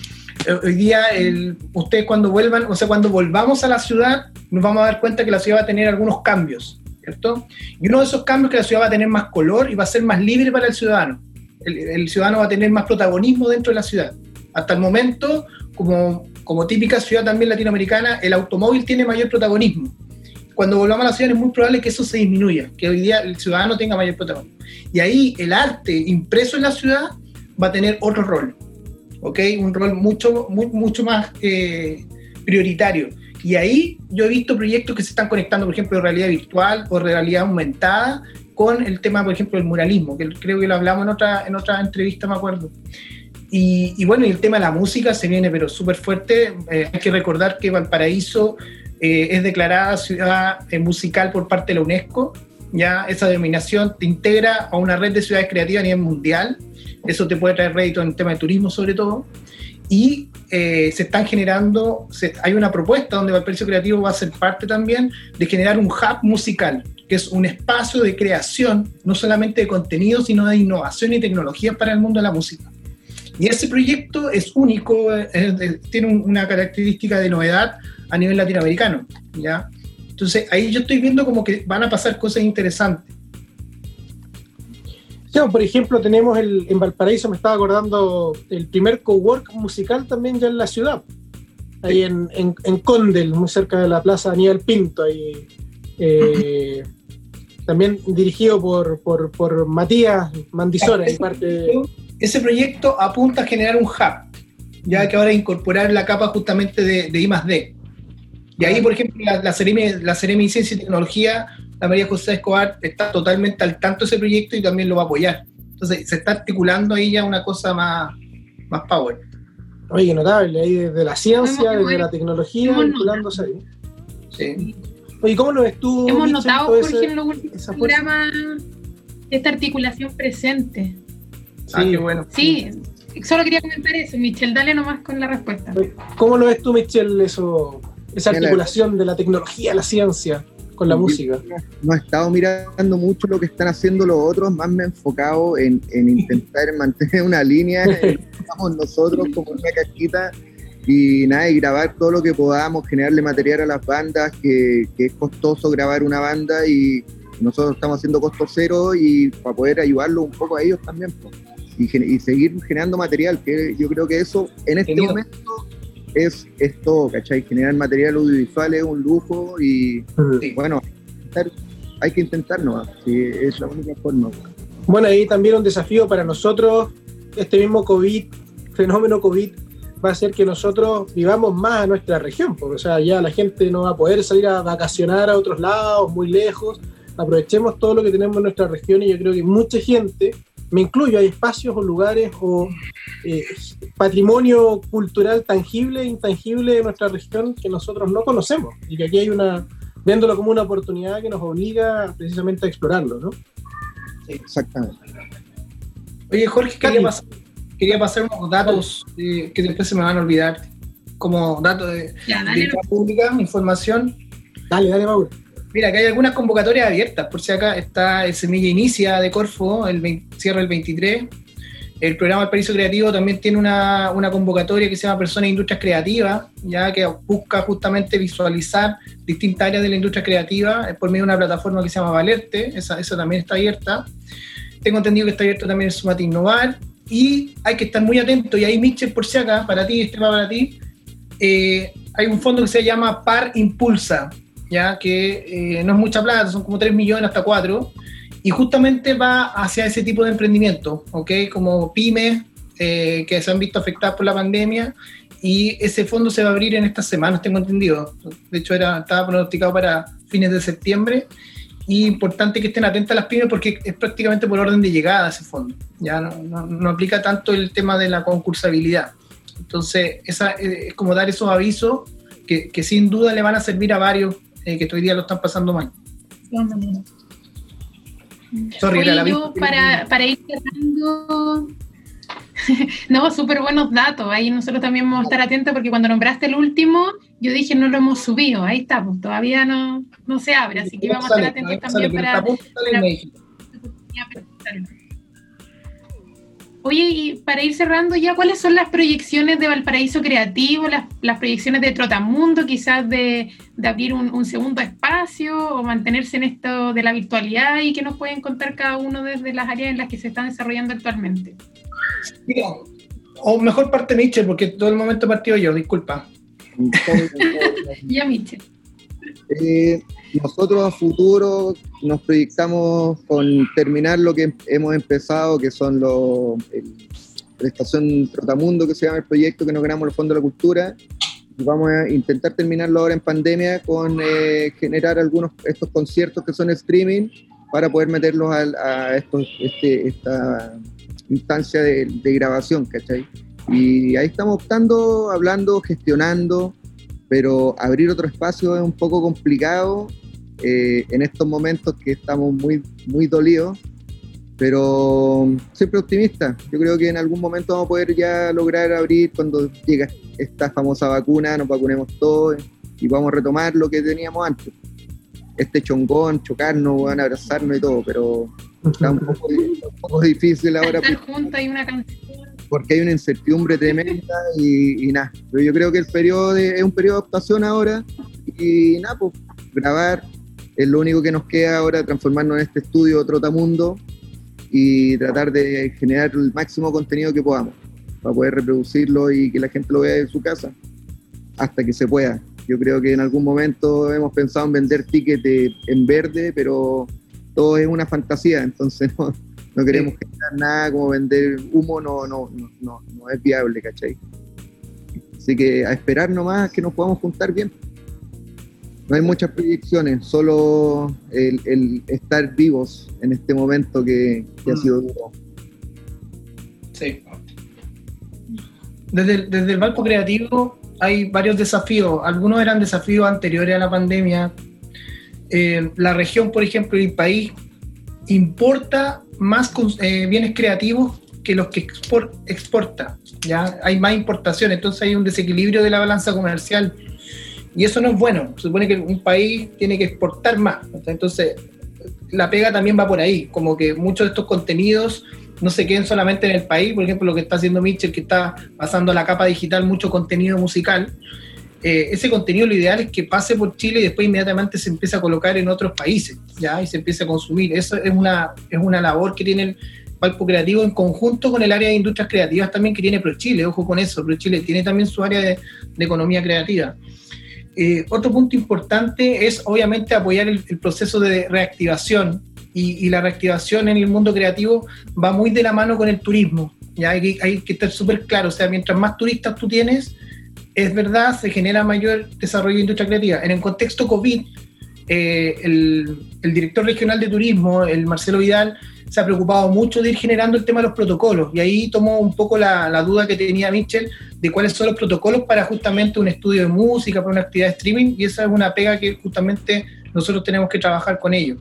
Hoy día, el, ustedes cuando vuelvan, o sea, cuando volvamos a la ciudad, nos vamos a dar cuenta que la ciudad va a tener algunos cambios, ¿cierto? Y uno de esos cambios es que la ciudad va a tener más color y va a ser más libre para el ciudadano. El, el ciudadano va a tener más protagonismo dentro de la ciudad. Hasta el momento, como, como típica ciudad también latinoamericana, el automóvil tiene mayor protagonismo cuando volvamos a la ciudad es muy probable que eso se disminuya, que hoy día el ciudadano tenga mayor protagonismo. Y ahí el arte impreso en la ciudad va a tener otro rol, ¿ok? Un rol mucho, muy, mucho más eh, prioritario. Y ahí yo he visto proyectos que se están conectando, por ejemplo, de realidad virtual o realidad aumentada con el tema, por ejemplo, del muralismo, que creo que lo hablamos en otra, en otra entrevista, me acuerdo. Y, y bueno, y el tema de la música se viene, pero súper fuerte. Eh, hay que recordar que Valparaíso eh, es declarada ciudad eh, musical por parte de la UNESCO. Ya esa denominación te integra a una red de ciudades creativas a nivel mundial. Eso te puede traer rédito en el tema de turismo, sobre todo. Y eh, se están generando, se, hay una propuesta donde Valparaíso Creativo va a ser parte también de generar un hub musical, que es un espacio de creación, no solamente de contenido, sino de innovación y tecnología para el mundo de la música. Y ese proyecto es único, es, es, tiene un, una característica de novedad a nivel latinoamericano, ¿ya? Entonces ahí yo estoy viendo como que van a pasar cosas interesantes. Ya, por ejemplo, tenemos el, en Valparaíso, me estaba acordando, el primer cowork musical también ya en la ciudad, ahí sí. en, en, en, Condel, muy cerca de la plaza Aníbal Pinto, ahí, eh, también dirigido por, por, por Matías Mandisora. Ese, parte... ese proyecto apunta a generar un hub, ya que ahora incorporar la capa justamente de, de I +D. Y ahí, por ejemplo, la, la Ceremi, la Ceremi de Ciencia y Tecnología, la María José Escobar, está totalmente al tanto de ese proyecto y también lo va a apoyar. Entonces, se está articulando ahí ya una cosa más, más power. Oye, notable, ahí desde la ciencia, desde la tecnología, vinculándose ahí. Sí. Oye, ¿cómo lo ves tú? Hemos Michel, notado, por ese- ejemplo, en los programas esta articulación presente. Ah, Sí. qué bueno. Sí, solo quería comentar eso, Michelle, dale nomás con la respuesta. ¿Cómo lo ves tú, Michelle, eso, esa articulación de la tecnología, la ciencia con la Yo- música? no he estado mirando mucho lo que están haciendo los otros, más me he enfocado en, en intentar mantener una línea, estamos nosotros como una casquita y nada, y grabar todo lo que podamos, generarle material a las bandas, que, que es costoso grabar una banda y nosotros estamos haciendo costo cero y para poder ayudarlos un poco a ellos también. pues. Y, seguir generando material, que yo creo que eso en este Genial. momento es, es todo, ¿cachai? Generar material audiovisual es un lujo y Sí. bueno, hay que intentar nomás, sí, es la única forma. Bueno, ahí también un desafío para nosotros, este mismo COVID, fenómeno COVID, va a hacer que nosotros vivamos más a nuestra región, porque o sea, ya la gente no va a poder salir a vacacionar a otros lados, muy lejos. Aprovechemos todo lo que tenemos en nuestra región y yo creo que mucha gente, me incluyo, hay espacios o lugares o eh, patrimonio cultural tangible e intangible de nuestra región que nosotros no conocemos y que aquí hay una, viéndolo como una oportunidad que nos obliga precisamente a explorarlo, ¿no? Exactamente. Oye, Jorge, quería pasar, quería pasar unos datos eh, que después se me van a olvidar, como datos de, Ya, de dale la pública, información. Dale, dale, Mauro. Mira, que hay algunas convocatorias abiertas, por si acá está el Semilla Inicia de Corfo, el 20 cierra el 23. El programa El Paraíso Creativo también tiene una, una convocatoria que se llama Personas e Industrias Creativas, ya que busca justamente visualizar distintas áreas de la industria creativa eh, por medio de una plataforma que se llama Valerte, esa, esa también está abierta. Tengo entendido que está abierto también el Sumate Innovar y hay que estar muy atento. Y ahí, Mitchell, por si acá, para ti, este va para ti, eh, hay un fondo que se llama Par Impulsa, ya que eh, no es mucha plata, son como 3 millones hasta 4, y justamente va hacia ese tipo de emprendimiento, ¿ok? Como pymes eh, que se han visto afectadas por la pandemia, y ese fondo se va a abrir en estas semanas, tengo entendido. De hecho, era, estaba pronosticado para fines de septiembre, y importante que estén atentas las pymes porque es prácticamente por orden de llegada ese fondo. Ya no, no- no aplica tanto el tema de la concursabilidad. Entonces, esa, eh, es como dar esos avisos que, que sin duda le van a servir a varios eh, que hoy día lo están pasando mal. Sorry, Oye, la yo para, para ir cerrando, no, súper buenos datos, ahí nosotros también vamos a estar atentos porque cuando nombraste el último, yo dije no lo hemos subido, ahí está, pues todavía no, no se abre, así que vamos a estar atentos también para... para-. Oye, y para ir cerrando ya, ¿cuáles son las proyecciones de Valparaíso Creativo, las, las proyecciones de Trotamundo, quizás de, de abrir un, un segundo espacio o mantenerse en esto de la virtualidad y que nos pueden contar cada uno desde las áreas en las que se están desarrollando actualmente? Mira, o mejor parte Mitchell, porque todo el momento partido yo, disculpa. Ya, Michel. Eh, nosotros a futuro nos proyectamos con terminar lo que hemos empezado, que son los el- la estación Trotamundo, que se llama el proyecto que nos ganamos el Fondo de la Cultura. Vamos a intentar terminarlo ahora en pandemia con eh, generar algunos estos conciertos que son streaming para poder meterlos al- a, estos, esta instancia de, de grabación, ¿cachai? Y ahí estamos optando, hablando, gestionando, pero abrir otro espacio es un poco complicado eh, en estos momentos que estamos muy, muy dolidos, pero siempre optimista. Yo creo que en algún momento vamos a poder ya lograr abrir cuando llegue esta famosa vacuna, nos vacunemos todos y vamos a retomar lo que teníamos antes. Este chongón, chocarnos, van a abrazarnos y todo, pero está un poco, un poco difícil ahora Estar juntos y una canción. porque hay una incertidumbre tremenda y, y nada. Pero yo creo que el periodo de- es un periodo de adaptación ahora y nada, pues grabar es lo único que nos queda ahora, transformarnos en este estudio Trotamundo y tratar de generar el máximo contenido que podamos para poder reproducirlo y que la gente lo vea en su casa hasta que se pueda. Yo creo que en algún momento hemos pensado en vender tickets en verde, pero todo es una fantasía, entonces no, no queremos generar nada como vender humo, no, no, no, no, no es viable, ¿cachai? Así que a esperar nomás que nos podamos juntar bien. No hay muchas proyecciones, solo el, el estar vivos en este momento que, que ha Mm. sido duro. Sí. Desde el, desde el Balco Creativo hay varios desafíos. Algunos eran desafíos anteriores a la pandemia, eh, la región, por ejemplo, el país importa más eh, bienes creativos que los que expor- exporta. ¿ya? Hay más importación, entonces hay un desequilibrio de la balanza comercial. Y eso no es bueno. Se supone que un país tiene que exportar más. Entonces, la pega también va por ahí. Como que muchos de estos contenidos no se queden solamente en el país. Por ejemplo, lo que está haciendo Mitchell, que está pasando a la capa digital mucho contenido musical. Eh, ese contenido lo ideal es que pase por Chile y después inmediatamente se empiece a colocar en otros países, ¿ya? Y se empiece a consumir. Eso es una, es una labor que tiene el Palpo Creativo en conjunto con el área de industrias creativas también que tiene ProChile, ojo con eso, ProChile tiene también su área de economía creativa. Eh, otro punto importante es obviamente apoyar el, proceso de reactivación y, la reactivación en el mundo creativo va muy de la mano con el turismo. Ya hay que estar súper claro, o sea, mientras más turistas tú tienes, es verdad, se genera mayor desarrollo de industria creativa. En el contexto COVID, eh, el, el director regional de turismo, el Marcelo Vidal, se ha preocupado mucho de ir generando el tema de los protocolos. Y ahí tomó un poco la, duda que tenía Mitchell de cuáles son los protocolos para justamente un estudio de música, para una actividad de streaming. Y esa es una pega que justamente nosotros tenemos que trabajar con ellos.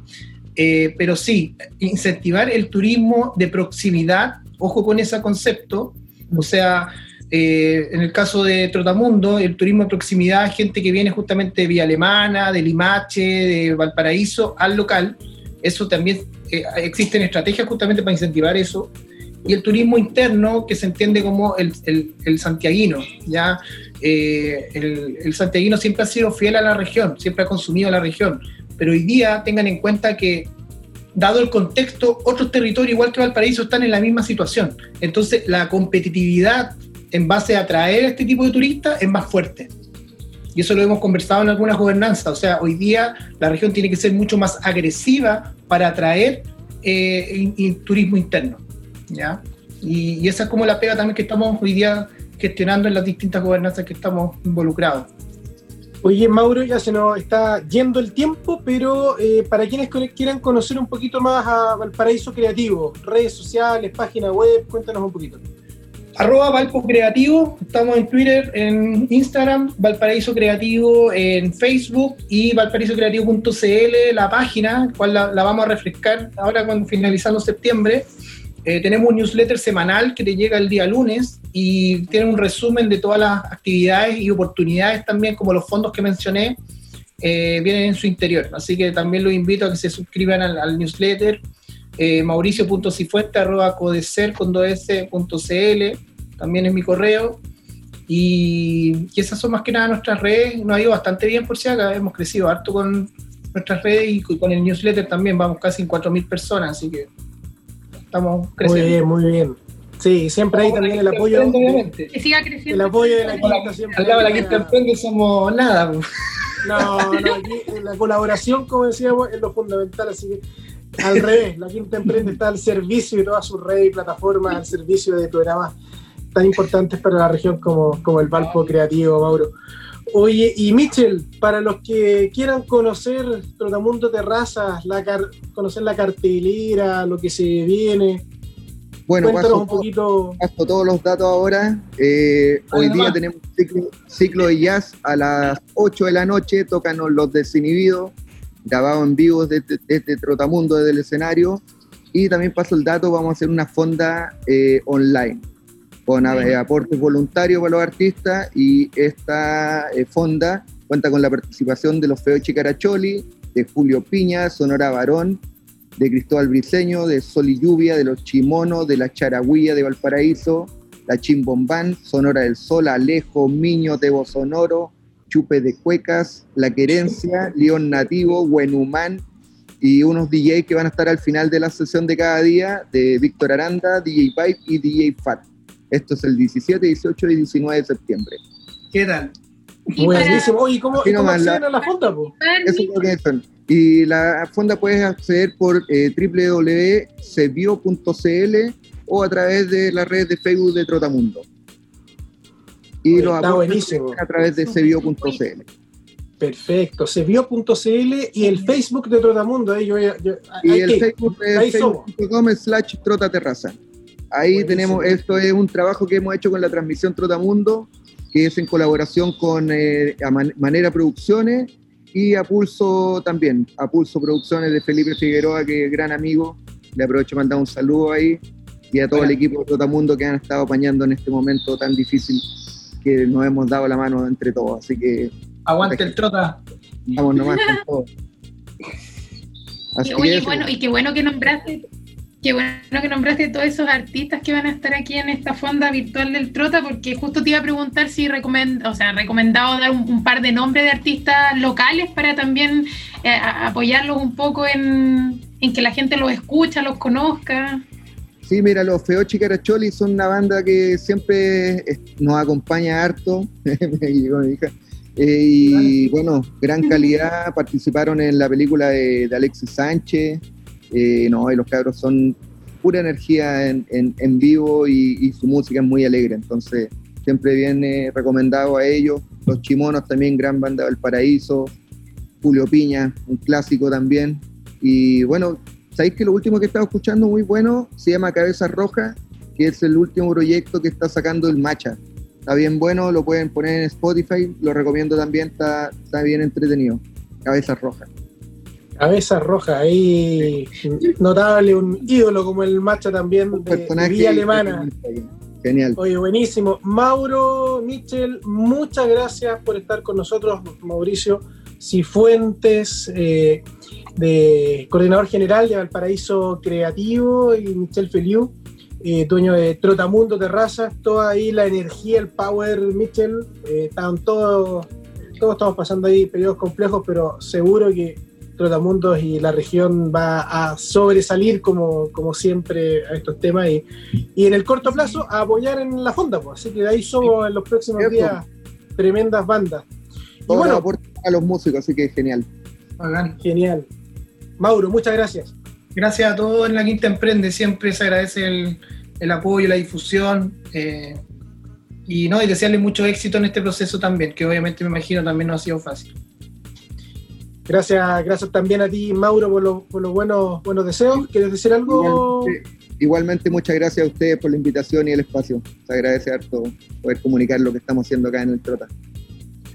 Eh, pero sí, incentivar el turismo de proximidad, ojo con ese concepto, o sea, eh, en el caso de Trotamundo, el turismo de proximidad, gente que viene justamente de Vía Alemana, de Limache, de Valparaíso, al local, eso también eh, existen estrategias justamente para incentivar eso. Y el turismo interno, que se entiende como el, el, el santiaguino, ¿ya? Eh, el, el santiaguino siempre ha sido fiel a la región, siempre ha consumido la región, pero hoy día tengan en cuenta que dado el contexto, otros territorios, igual que Valparaíso, están en la misma situación. Entonces, la competitividad en base a atraer a este tipo de turistas es más fuerte. Y eso lo hemos conversado en algunas gobernanzas. O sea, hoy día la región tiene que ser mucho más agresiva para atraer eh, turismo interno. ¿ya? Y, esa es como la pega también que estamos hoy día gestionando en las distintas gobernanzas que estamos involucrados. Oye, Mauro, ya se nos está yendo el tiempo, pero eh, para quienes quieran conocer un poquito más a Valparaíso Creativo, redes sociales, página web, cuéntanos un poquito. Arroba Valpo Creativo, estamos en Twitter, en Instagram, Valparaíso Creativo, en Facebook y valparaísocreativo.cl, la página, cual la, vamos a refrescar ahora cuando finalizando septiembre. Eh, tenemos un newsletter semanal que te llega el día lunes y tiene un resumen de todas las actividades y oportunidades también, como los fondos que mencioné, eh, vienen en su interior. Así que también los invito a que se suscriban al newsletter eh, mauricio.cifuente arroba codecer con 2s.cl, también es mi correo. Y, y esas son más que nada nuestras redes. Nos ha ido bastante bien por si acá, hemos crecido harto con nuestras redes y con el newsletter también, vamos casi en 4.000 personas, así que estamos Muy creciendo. bien, muy bien. Sí, siempre hay también el apoyo, Obviamente. Que siga el creciendo. apoyo de la Al quinta siempre. lado de la quinta emprende somos nada. pues. No, no, aquí la colaboración, como decíamos, es lo fundamental, así que al revés, la Quinta Emprende está al servicio de todas sus redes y plataformas, al servicio de programas tan importantes para la región como, como el Valpo Creativo, Mauro. Oye, y Michel, para los que quieran conocer Trotamundo Terrazas, la car- conocer la cartelera, lo que se viene, Bueno, cuéntanos paso, un poquito. paso todos los datos ahora. Eh, hoy día tenemos ciclo, ciclo de jazz a las 8 de la noche, tócanos los desinhibidos, grabado en vivo desde, desde Trotamundo, desde el escenario. Y también paso el dato, vamos a hacer una fonda eh, online con eh, aportes voluntarios para los artistas y esta eh, fonda cuenta con la participación de los Feo Chicaracholi, de Julio Piña, Sonora Barón, de Cristóbal Briceño, de Sol y Lluvia, de los Chimonos, de la Charagüía de Valparaíso, la Chimbombán, Sonora del Sol, Alejo, Miño, Tebo Sonoro, Chupe de Cuecas, La Querencia, León Nativo, Buenhumán y unos DJs que van a estar al final de la sesión de cada día de Víctor Aranda, DJ Pipe y DJ Fat. Esto es el 17, 18 y 19 de septiembre. ¿Qué tal? Y para Buenísimo. Oye, ¿y ¿cómo, y cómo nomás la- acceden a la fonda? po? Eso es lo que son. Y la fonda puedes acceder por eh, www.cebio.cl o a través de la red de Facebook de Trotamundo. Y los está buenísimo. a través de cebio.cl. Perfecto, sevio.cl y el Facebook de Trotamundo. Yo, yo- Y el que- Facebook es facebook.com slash trotaterraza. Ahí Buenísimo. tenemos, esto es un trabajo que hemos hecho con la transmisión Trotamundo, que es en colaboración con eh, Manera Producciones y a Pulso también, a Pulso Producciones de Felipe Figueroa, que es gran amigo. Le aprovecho para mandar un saludo ahí y a todo el equipo de Trotamundo que han estado apañando en este momento tan difícil que nos hemos dado la mano entre todos. Así que Aguante el trota. vamos nomás con todo. Así Y, oye, bueno, y qué bueno que nombraste, qué bueno que nombraste todos esos artistas que van a estar aquí en esta fonda virtual del Trota, porque justo te iba a preguntar si recomend, o sea, recomendado dar un, un par de nombres de artistas locales para también eh, apoyarlos un poco en, en que la gente los escucha, los conozca. Sí, mira, los Feochi Caracholi son una banda que siempre eh, nos acompaña harto. Me llegó mi hija. Eh, y bueno, gran calidad. Participaron en la película de, de Alexis Sánchez. Eh, no, y los cabros son pura energía en, en- en vivo y, y su música es muy alegre. Entonces, siempre viene recomendado a ellos. Los Chimonos también, gran banda del Paraíso. Julio Piña, un clásico también. Y bueno, sabéis que lo último que he estado escuchando muy bueno se llama Cabeza Roja, que es el último proyecto que está sacando el Macha. Está bien bueno, lo pueden poner en Spotify, lo recomiendo también, está, está bien entretenido. Cabeza Roja. Cabeza roja, ahí notable, un ídolo como el macho también Un de, de Villa Alemana. Genial. Oye, buenísimo. Mauro, Michel, muchas gracias por estar con nosotros. Mauricio Cifuentes, eh, de coordinador general de Valparaíso Creativo, y Michel Feliu, eh, dueño de Trotamundo Terrazas. Toda ahí la energía, el power, Michel. eh, estaban todos, todos estamos pasando ahí periodos complejos, pero seguro que Trotamundos y la región va a sobresalir como, como siempre a estos temas y, y en el corto plazo a apoyar en la fonda, pues. así que de ahí somos en los próximos días tremendas bandas. Todo bueno, aporta a los músicos, así que genial. Bacán. genial. Mauro, muchas gracias. Gracias a todos en la Quinta Emprende, siempre se agradece el, el apoyo, la difusión. eh, y no, y desearle mucho éxito en este proceso también, que obviamente me imagino también no ha sido fácil. Gracias, gracias también a ti, Mauro, por, los- por los buenos, buenos deseos. ¿Quieres decir algo? Igualmente, igualmente, muchas gracias a ustedes por la invitación y el espacio. Se agradece harto poder comunicar lo que estamos haciendo acá en el Trota.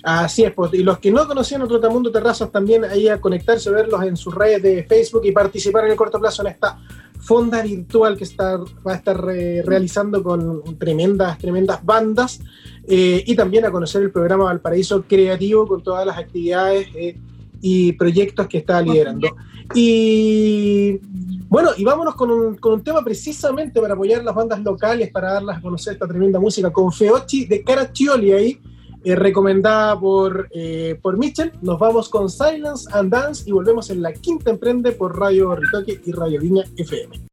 Así es, pues, y los que no conocían a Trotamundo Terrazas también ahí a conectarse, verlos en sus redes de Facebook y participar en el corto plazo en esta fonda virtual que está, va a estar eh, realizando con tremendas, tremendas bandas eh, y también a conocer el programa Valparaíso Creativo con todas las actividades eh, y proyectos que está liderando. Y bueno, y vámonos con un, con un tema precisamente para apoyar las bandas locales, para darlas a conocer esta tremenda música, con Feochi de Caraccioli ahí, eh, recomendada por, eh, por Mitchell. Nos vamos con Silence and Dance y volvemos en la quinta emprende por Radio Ritoque y Radio Viña FM.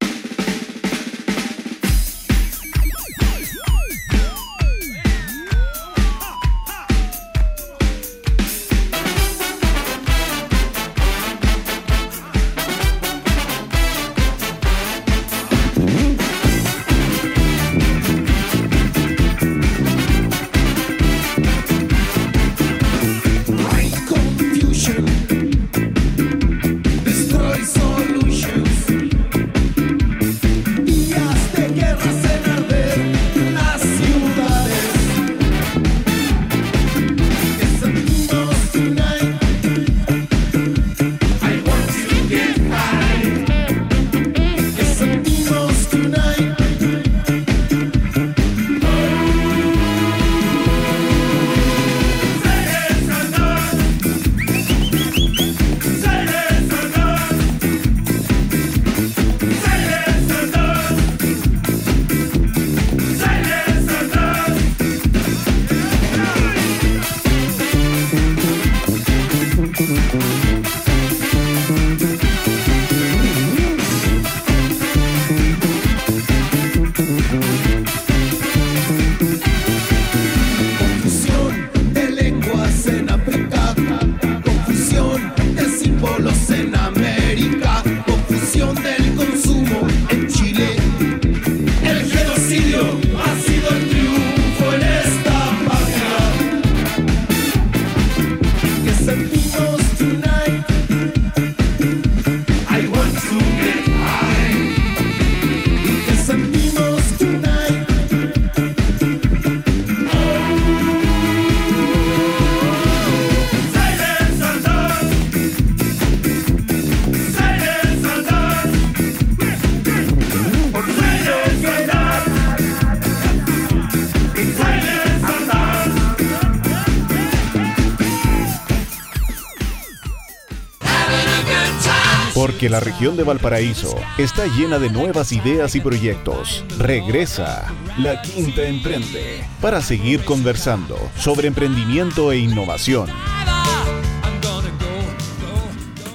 Porque la región de Valparaíso está llena de nuevas ideas y proyectos. Regresa La Quinta Emprende para seguir conversando sobre emprendimiento e innovación.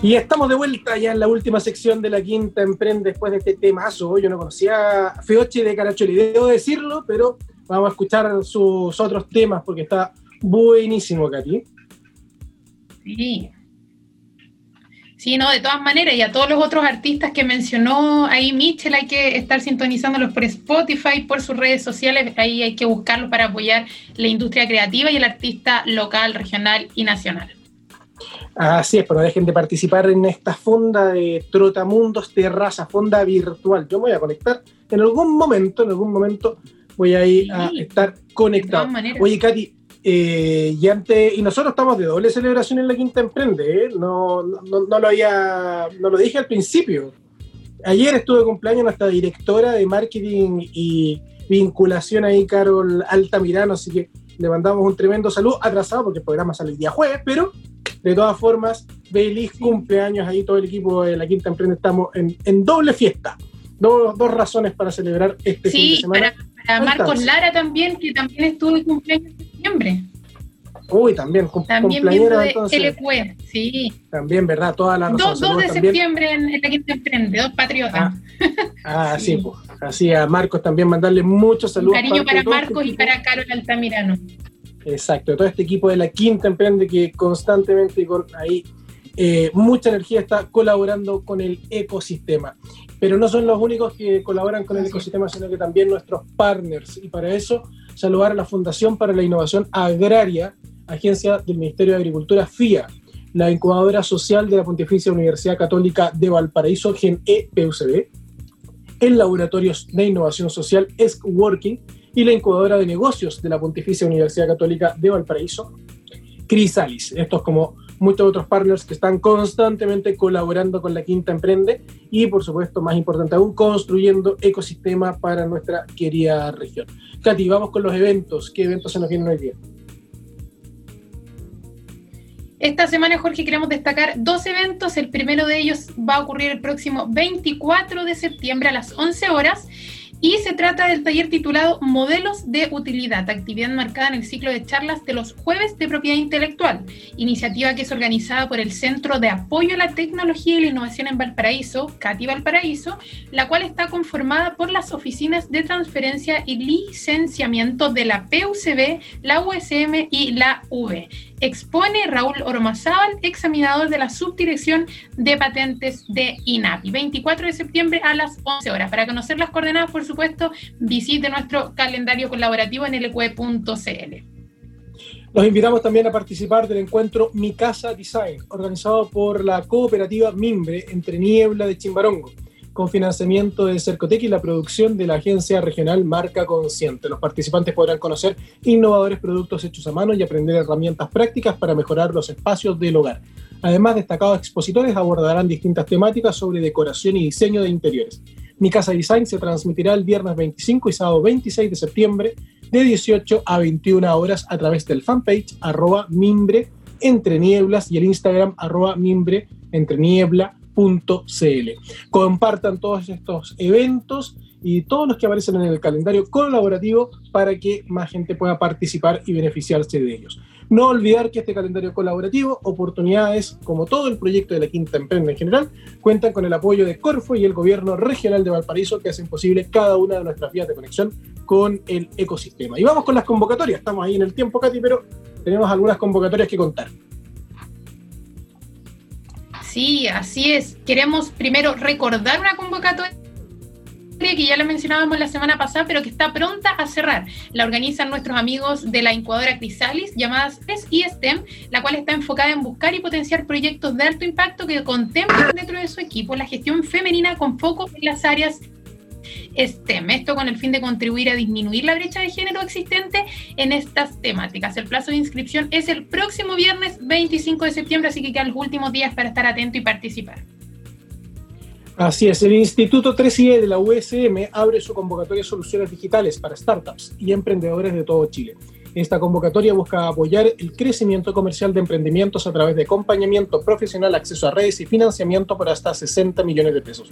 Y estamos de vuelta ya en la última sección de la quinta emprende después de este temazo. Yo no conocía a Feoche de Caracholi, debo decirlo, pero vamos a escuchar sus otros temas porque está buenísimo, Katy. Sí. Sí, no, de todas maneras, y a todos los otros artistas que mencionó ahí Mitchell, hay que estar sintonizándolos por Spotify, por sus redes sociales, ahí hay que buscarlos para apoyar la industria creativa y el artista local, regional y nacional. Así es, pero dejen de participar en esta fonda de Trotamundos Terraza, fonda virtual. Yo me voy a conectar en algún momento, en algún momento voy a ir a Sí, estar conectado. todas maneras. Oye, Katy, eh, y, antes, y nosotros estamos de doble celebración en la Quinta Emprende, ¿eh? no, no, no lo había, no lo dije al principio. Ayer estuve de cumpleaños nuestra directora de marketing y vinculación ahí, Carol Altamirano, así que le mandamos un tremendo saludo, atrasado porque el programa sale el día jueves, pero de todas formas, feliz cumpleaños ahí todo el equipo de la Quinta Emprende, estamos en, en doble fiesta. Dos, dos razones para celebrar este fin de Sí, semana. para, para Marcos. Lara también, que también estuvo de cumpleaños en septiembre. Uy, también, cum- También cumpleañera, entonces. LQE, sí. También, ¿verdad? Toda la razón. 2, Saludos de también. septiembre en, la Quinta Emprende, dos patriotas. Ah, sí, Sí. pues. Así a Marcos también mandarle muchos Un saludos. cariño para este Marcos y para Carol Altamirano. Exacto, todo este equipo de la Quinta Emprende que constantemente con ahí eh, mucha energía está colaborando con el ecosistema. Pero no son los únicos que colaboran con el es. ecosistema, sino que también nuestros partners. Y para eso, saludar a la Fundación para la Innovación Agraria, agencia del Ministerio de Agricultura, FIA, la incubadora social de la Pontificia Universidad Católica de Valparaíso, GEN-E PUCB, el Laboratorios de Innovación Social ESC Working y la incubadora de negocios de la Pontificia Universidad Católica de Valparaíso, Crisalis. Estos como muchos otros partners que están constantemente colaborando con la Quinta Emprende y, por supuesto, más importante aún, construyendo ecosistema para nuestra querida región. Katy, vamos con los eventos. ¿Qué eventos se nos vienen hoy día? Esta semana, Jorge, queremos destacar dos eventos. El primero de ellos va a ocurrir el próximo 24 de septiembre a las 11 horas y se trata del taller titulado Modelos de Utilidad, actividad marcada en el ciclo de charlas de los jueves de propiedad intelectual, iniciativa que es organizada por el Centro de Apoyo a la Tecnología y la Innovación en Valparaíso, CATI Valparaíso, la cual está conformada por las oficinas de transferencia y licenciamiento de la PUCB, la USM y la V. Expone Raúl Ormazábal, examinador de la Subdirección de Patentes de INAPI. 24 de septiembre a las 11 horas. Para conocer las coordenadas, por supuesto, visite nuestro calendario colaborativo en lq.cl. Los invitamos también a participar del encuentro Mi Casa Design, organizado por la cooperativa Mimbre entre Niebla de Chimbarongo, con financiamiento de Cercotec y la producción de la agencia regional Marca Consciente. Los participantes podrán conocer innovadores productos hechos a mano y aprender herramientas prácticas para mejorar los espacios del hogar. Además, destacados expositores abordarán distintas temáticas sobre decoración y diseño de interiores. Mi Casa Design se transmitirá el viernes 25 y sábado 26 de septiembre de 18 a 21 horas a través del fanpage arroba mimbre y el Instagram arroba mimbre cl. Compartan todos estos eventos y todos los que aparecen en el calendario colaborativo para que más gente pueda participar y beneficiarse de ellos. No olvidar que este calendario colaborativo, oportunidades como todo el proyecto de la Quinta Emprende en general, cuentan con el apoyo de Corfo y el gobierno regional de Valparaíso que hacen posible cada una de nuestras vías de conexión con el ecosistema. Y vamos con las convocatorias. Estamos ahí en el tiempo, Katy, pero tenemos algunas convocatorias que contar. Sí, así es. Queremos primero recordar una convocatoria que ya la mencionábamos la semana pasada, pero que está pronta a cerrar. La organizan nuestros amigos de la incubadora Crisalis, llamadas PES y STEM, la cual está enfocada en buscar y potenciar proyectos de alto impacto que contemplan dentro de su equipo la gestión femenina con foco en las áreas STEM. Esto con el fin de contribuir a disminuir la brecha de género existente en estas temáticas. El plazo de inscripción es el próximo viernes 25 de septiembre, así que quedan los últimos días para estar atento y participar. Así es, el Instituto 3IE de la USM abre su convocatoria de soluciones digitales para startups y emprendedores de todo Chile. Esta convocatoria busca apoyar el crecimiento comercial de emprendimientos a través de acompañamiento profesional, acceso a redes y financiamiento por hasta 60 millones de pesos.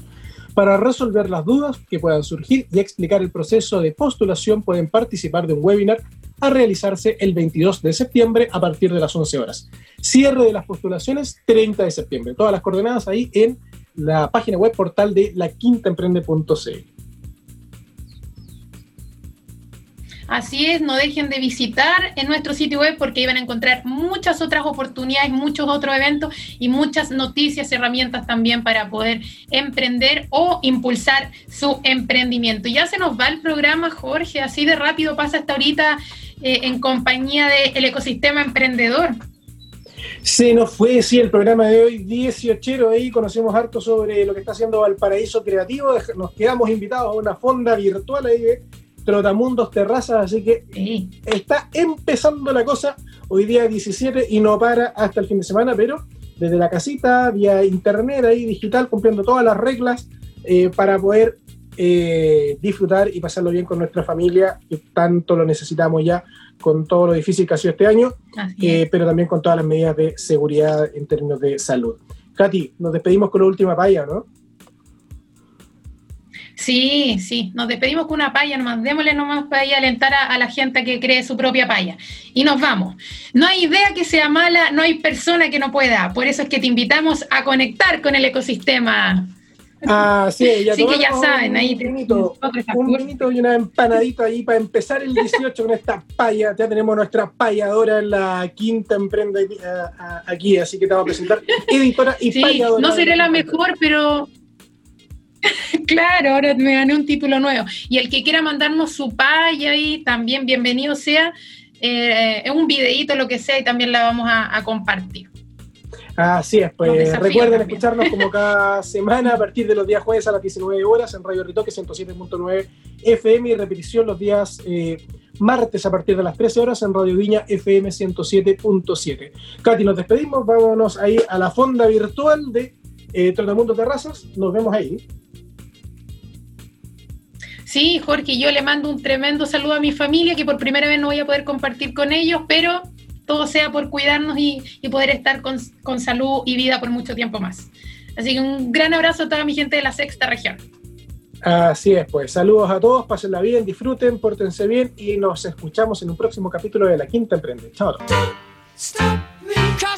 Para resolver las dudas que puedan surgir y explicar el proceso de postulación, pueden participar de un webinar a realizarse el 22 de septiembre a partir de las 11 horas. Cierre de las postulaciones 30 de septiembre. Todas las coordenadas ahí en la página web portal de laquintaemprende.cl. Así es, no dejen de visitar en nuestro sitio web porque iban a encontrar muchas otras oportunidades, muchos otros eventos y muchas noticias, herramientas también para poder emprender o impulsar su emprendimiento. Ya se nos va el programa, Jorge, así de rápido pasa hasta ahorita eh, en compañía del ecosistema emprendedor. Se nos fue, sí, el programa de hoy, 18 ahí, conocemos harto sobre lo que está haciendo Valparaíso Creativo, nos quedamos invitados a una fonda virtual ahí de Trotamundos Terrazas, así que Sí. está empezando la cosa, hoy día 17 y no para hasta el fin de semana, pero desde la casita, vía internet ahí, digital, cumpliendo todas las reglas eh, para poder eh, disfrutar y pasarlo bien con nuestra familia, que tanto lo necesitamos ya con todo lo difícil que ha sido este año eh, pero también con todas las medidas de seguridad en términos de salud. Katy, nos despedimos con la última paya, ¿no? Sí, sí, nos despedimos con una paya nomás, démosle nomás para ahí alentar a, a la gente que cree su propia paya. Y nos vamos. No hay idea que sea mala, no hay persona que no pueda. Por eso es que te invitamos a conectar con el ecosistema. Ah, sí, ya Así que ya saben, ahí un vinito, un vinito y una empanadita ahí para empezar el 18 con esta paya. Ya tenemos nuestra payadora en la quinta emprende aquí, a- a- aquí, así que te vamos a presentar editora y Sí, payadora. no seré la mejor, pero claro, ahora me gané un título nuevo. Y el que quiera mandarnos su paya ahí, también bienvenido sea. Eh, un videíto, lo que sea, y también la vamos a, a compartir. Así es, pues recuerden también. escucharnos como cada semana a partir de los días jueves a las 19 horas en Radio Ritoque 107.9 FM y repetición los días eh, martes a partir de las 13 horas en Radio Viña FM 107.7. Katy, nos despedimos, vámonos ahí a la fonda virtual de eh, Trotamundo Terrazas, nos vemos ahí. Sí, Jorge, yo le mando un tremendo saludo a mi familia, que por primera vez no voy a poder compartir con ellos, pero todo sea por cuidarnos y, y poder estar con, con salud y vida por mucho tiempo más. Así que un gran abrazo a toda mi gente de la sexta región. Así es, pues saludos a todos, pásenla bien, disfruten, pórtense bien y nos escuchamos en un próximo capítulo de La Quinta Emprende. Chao.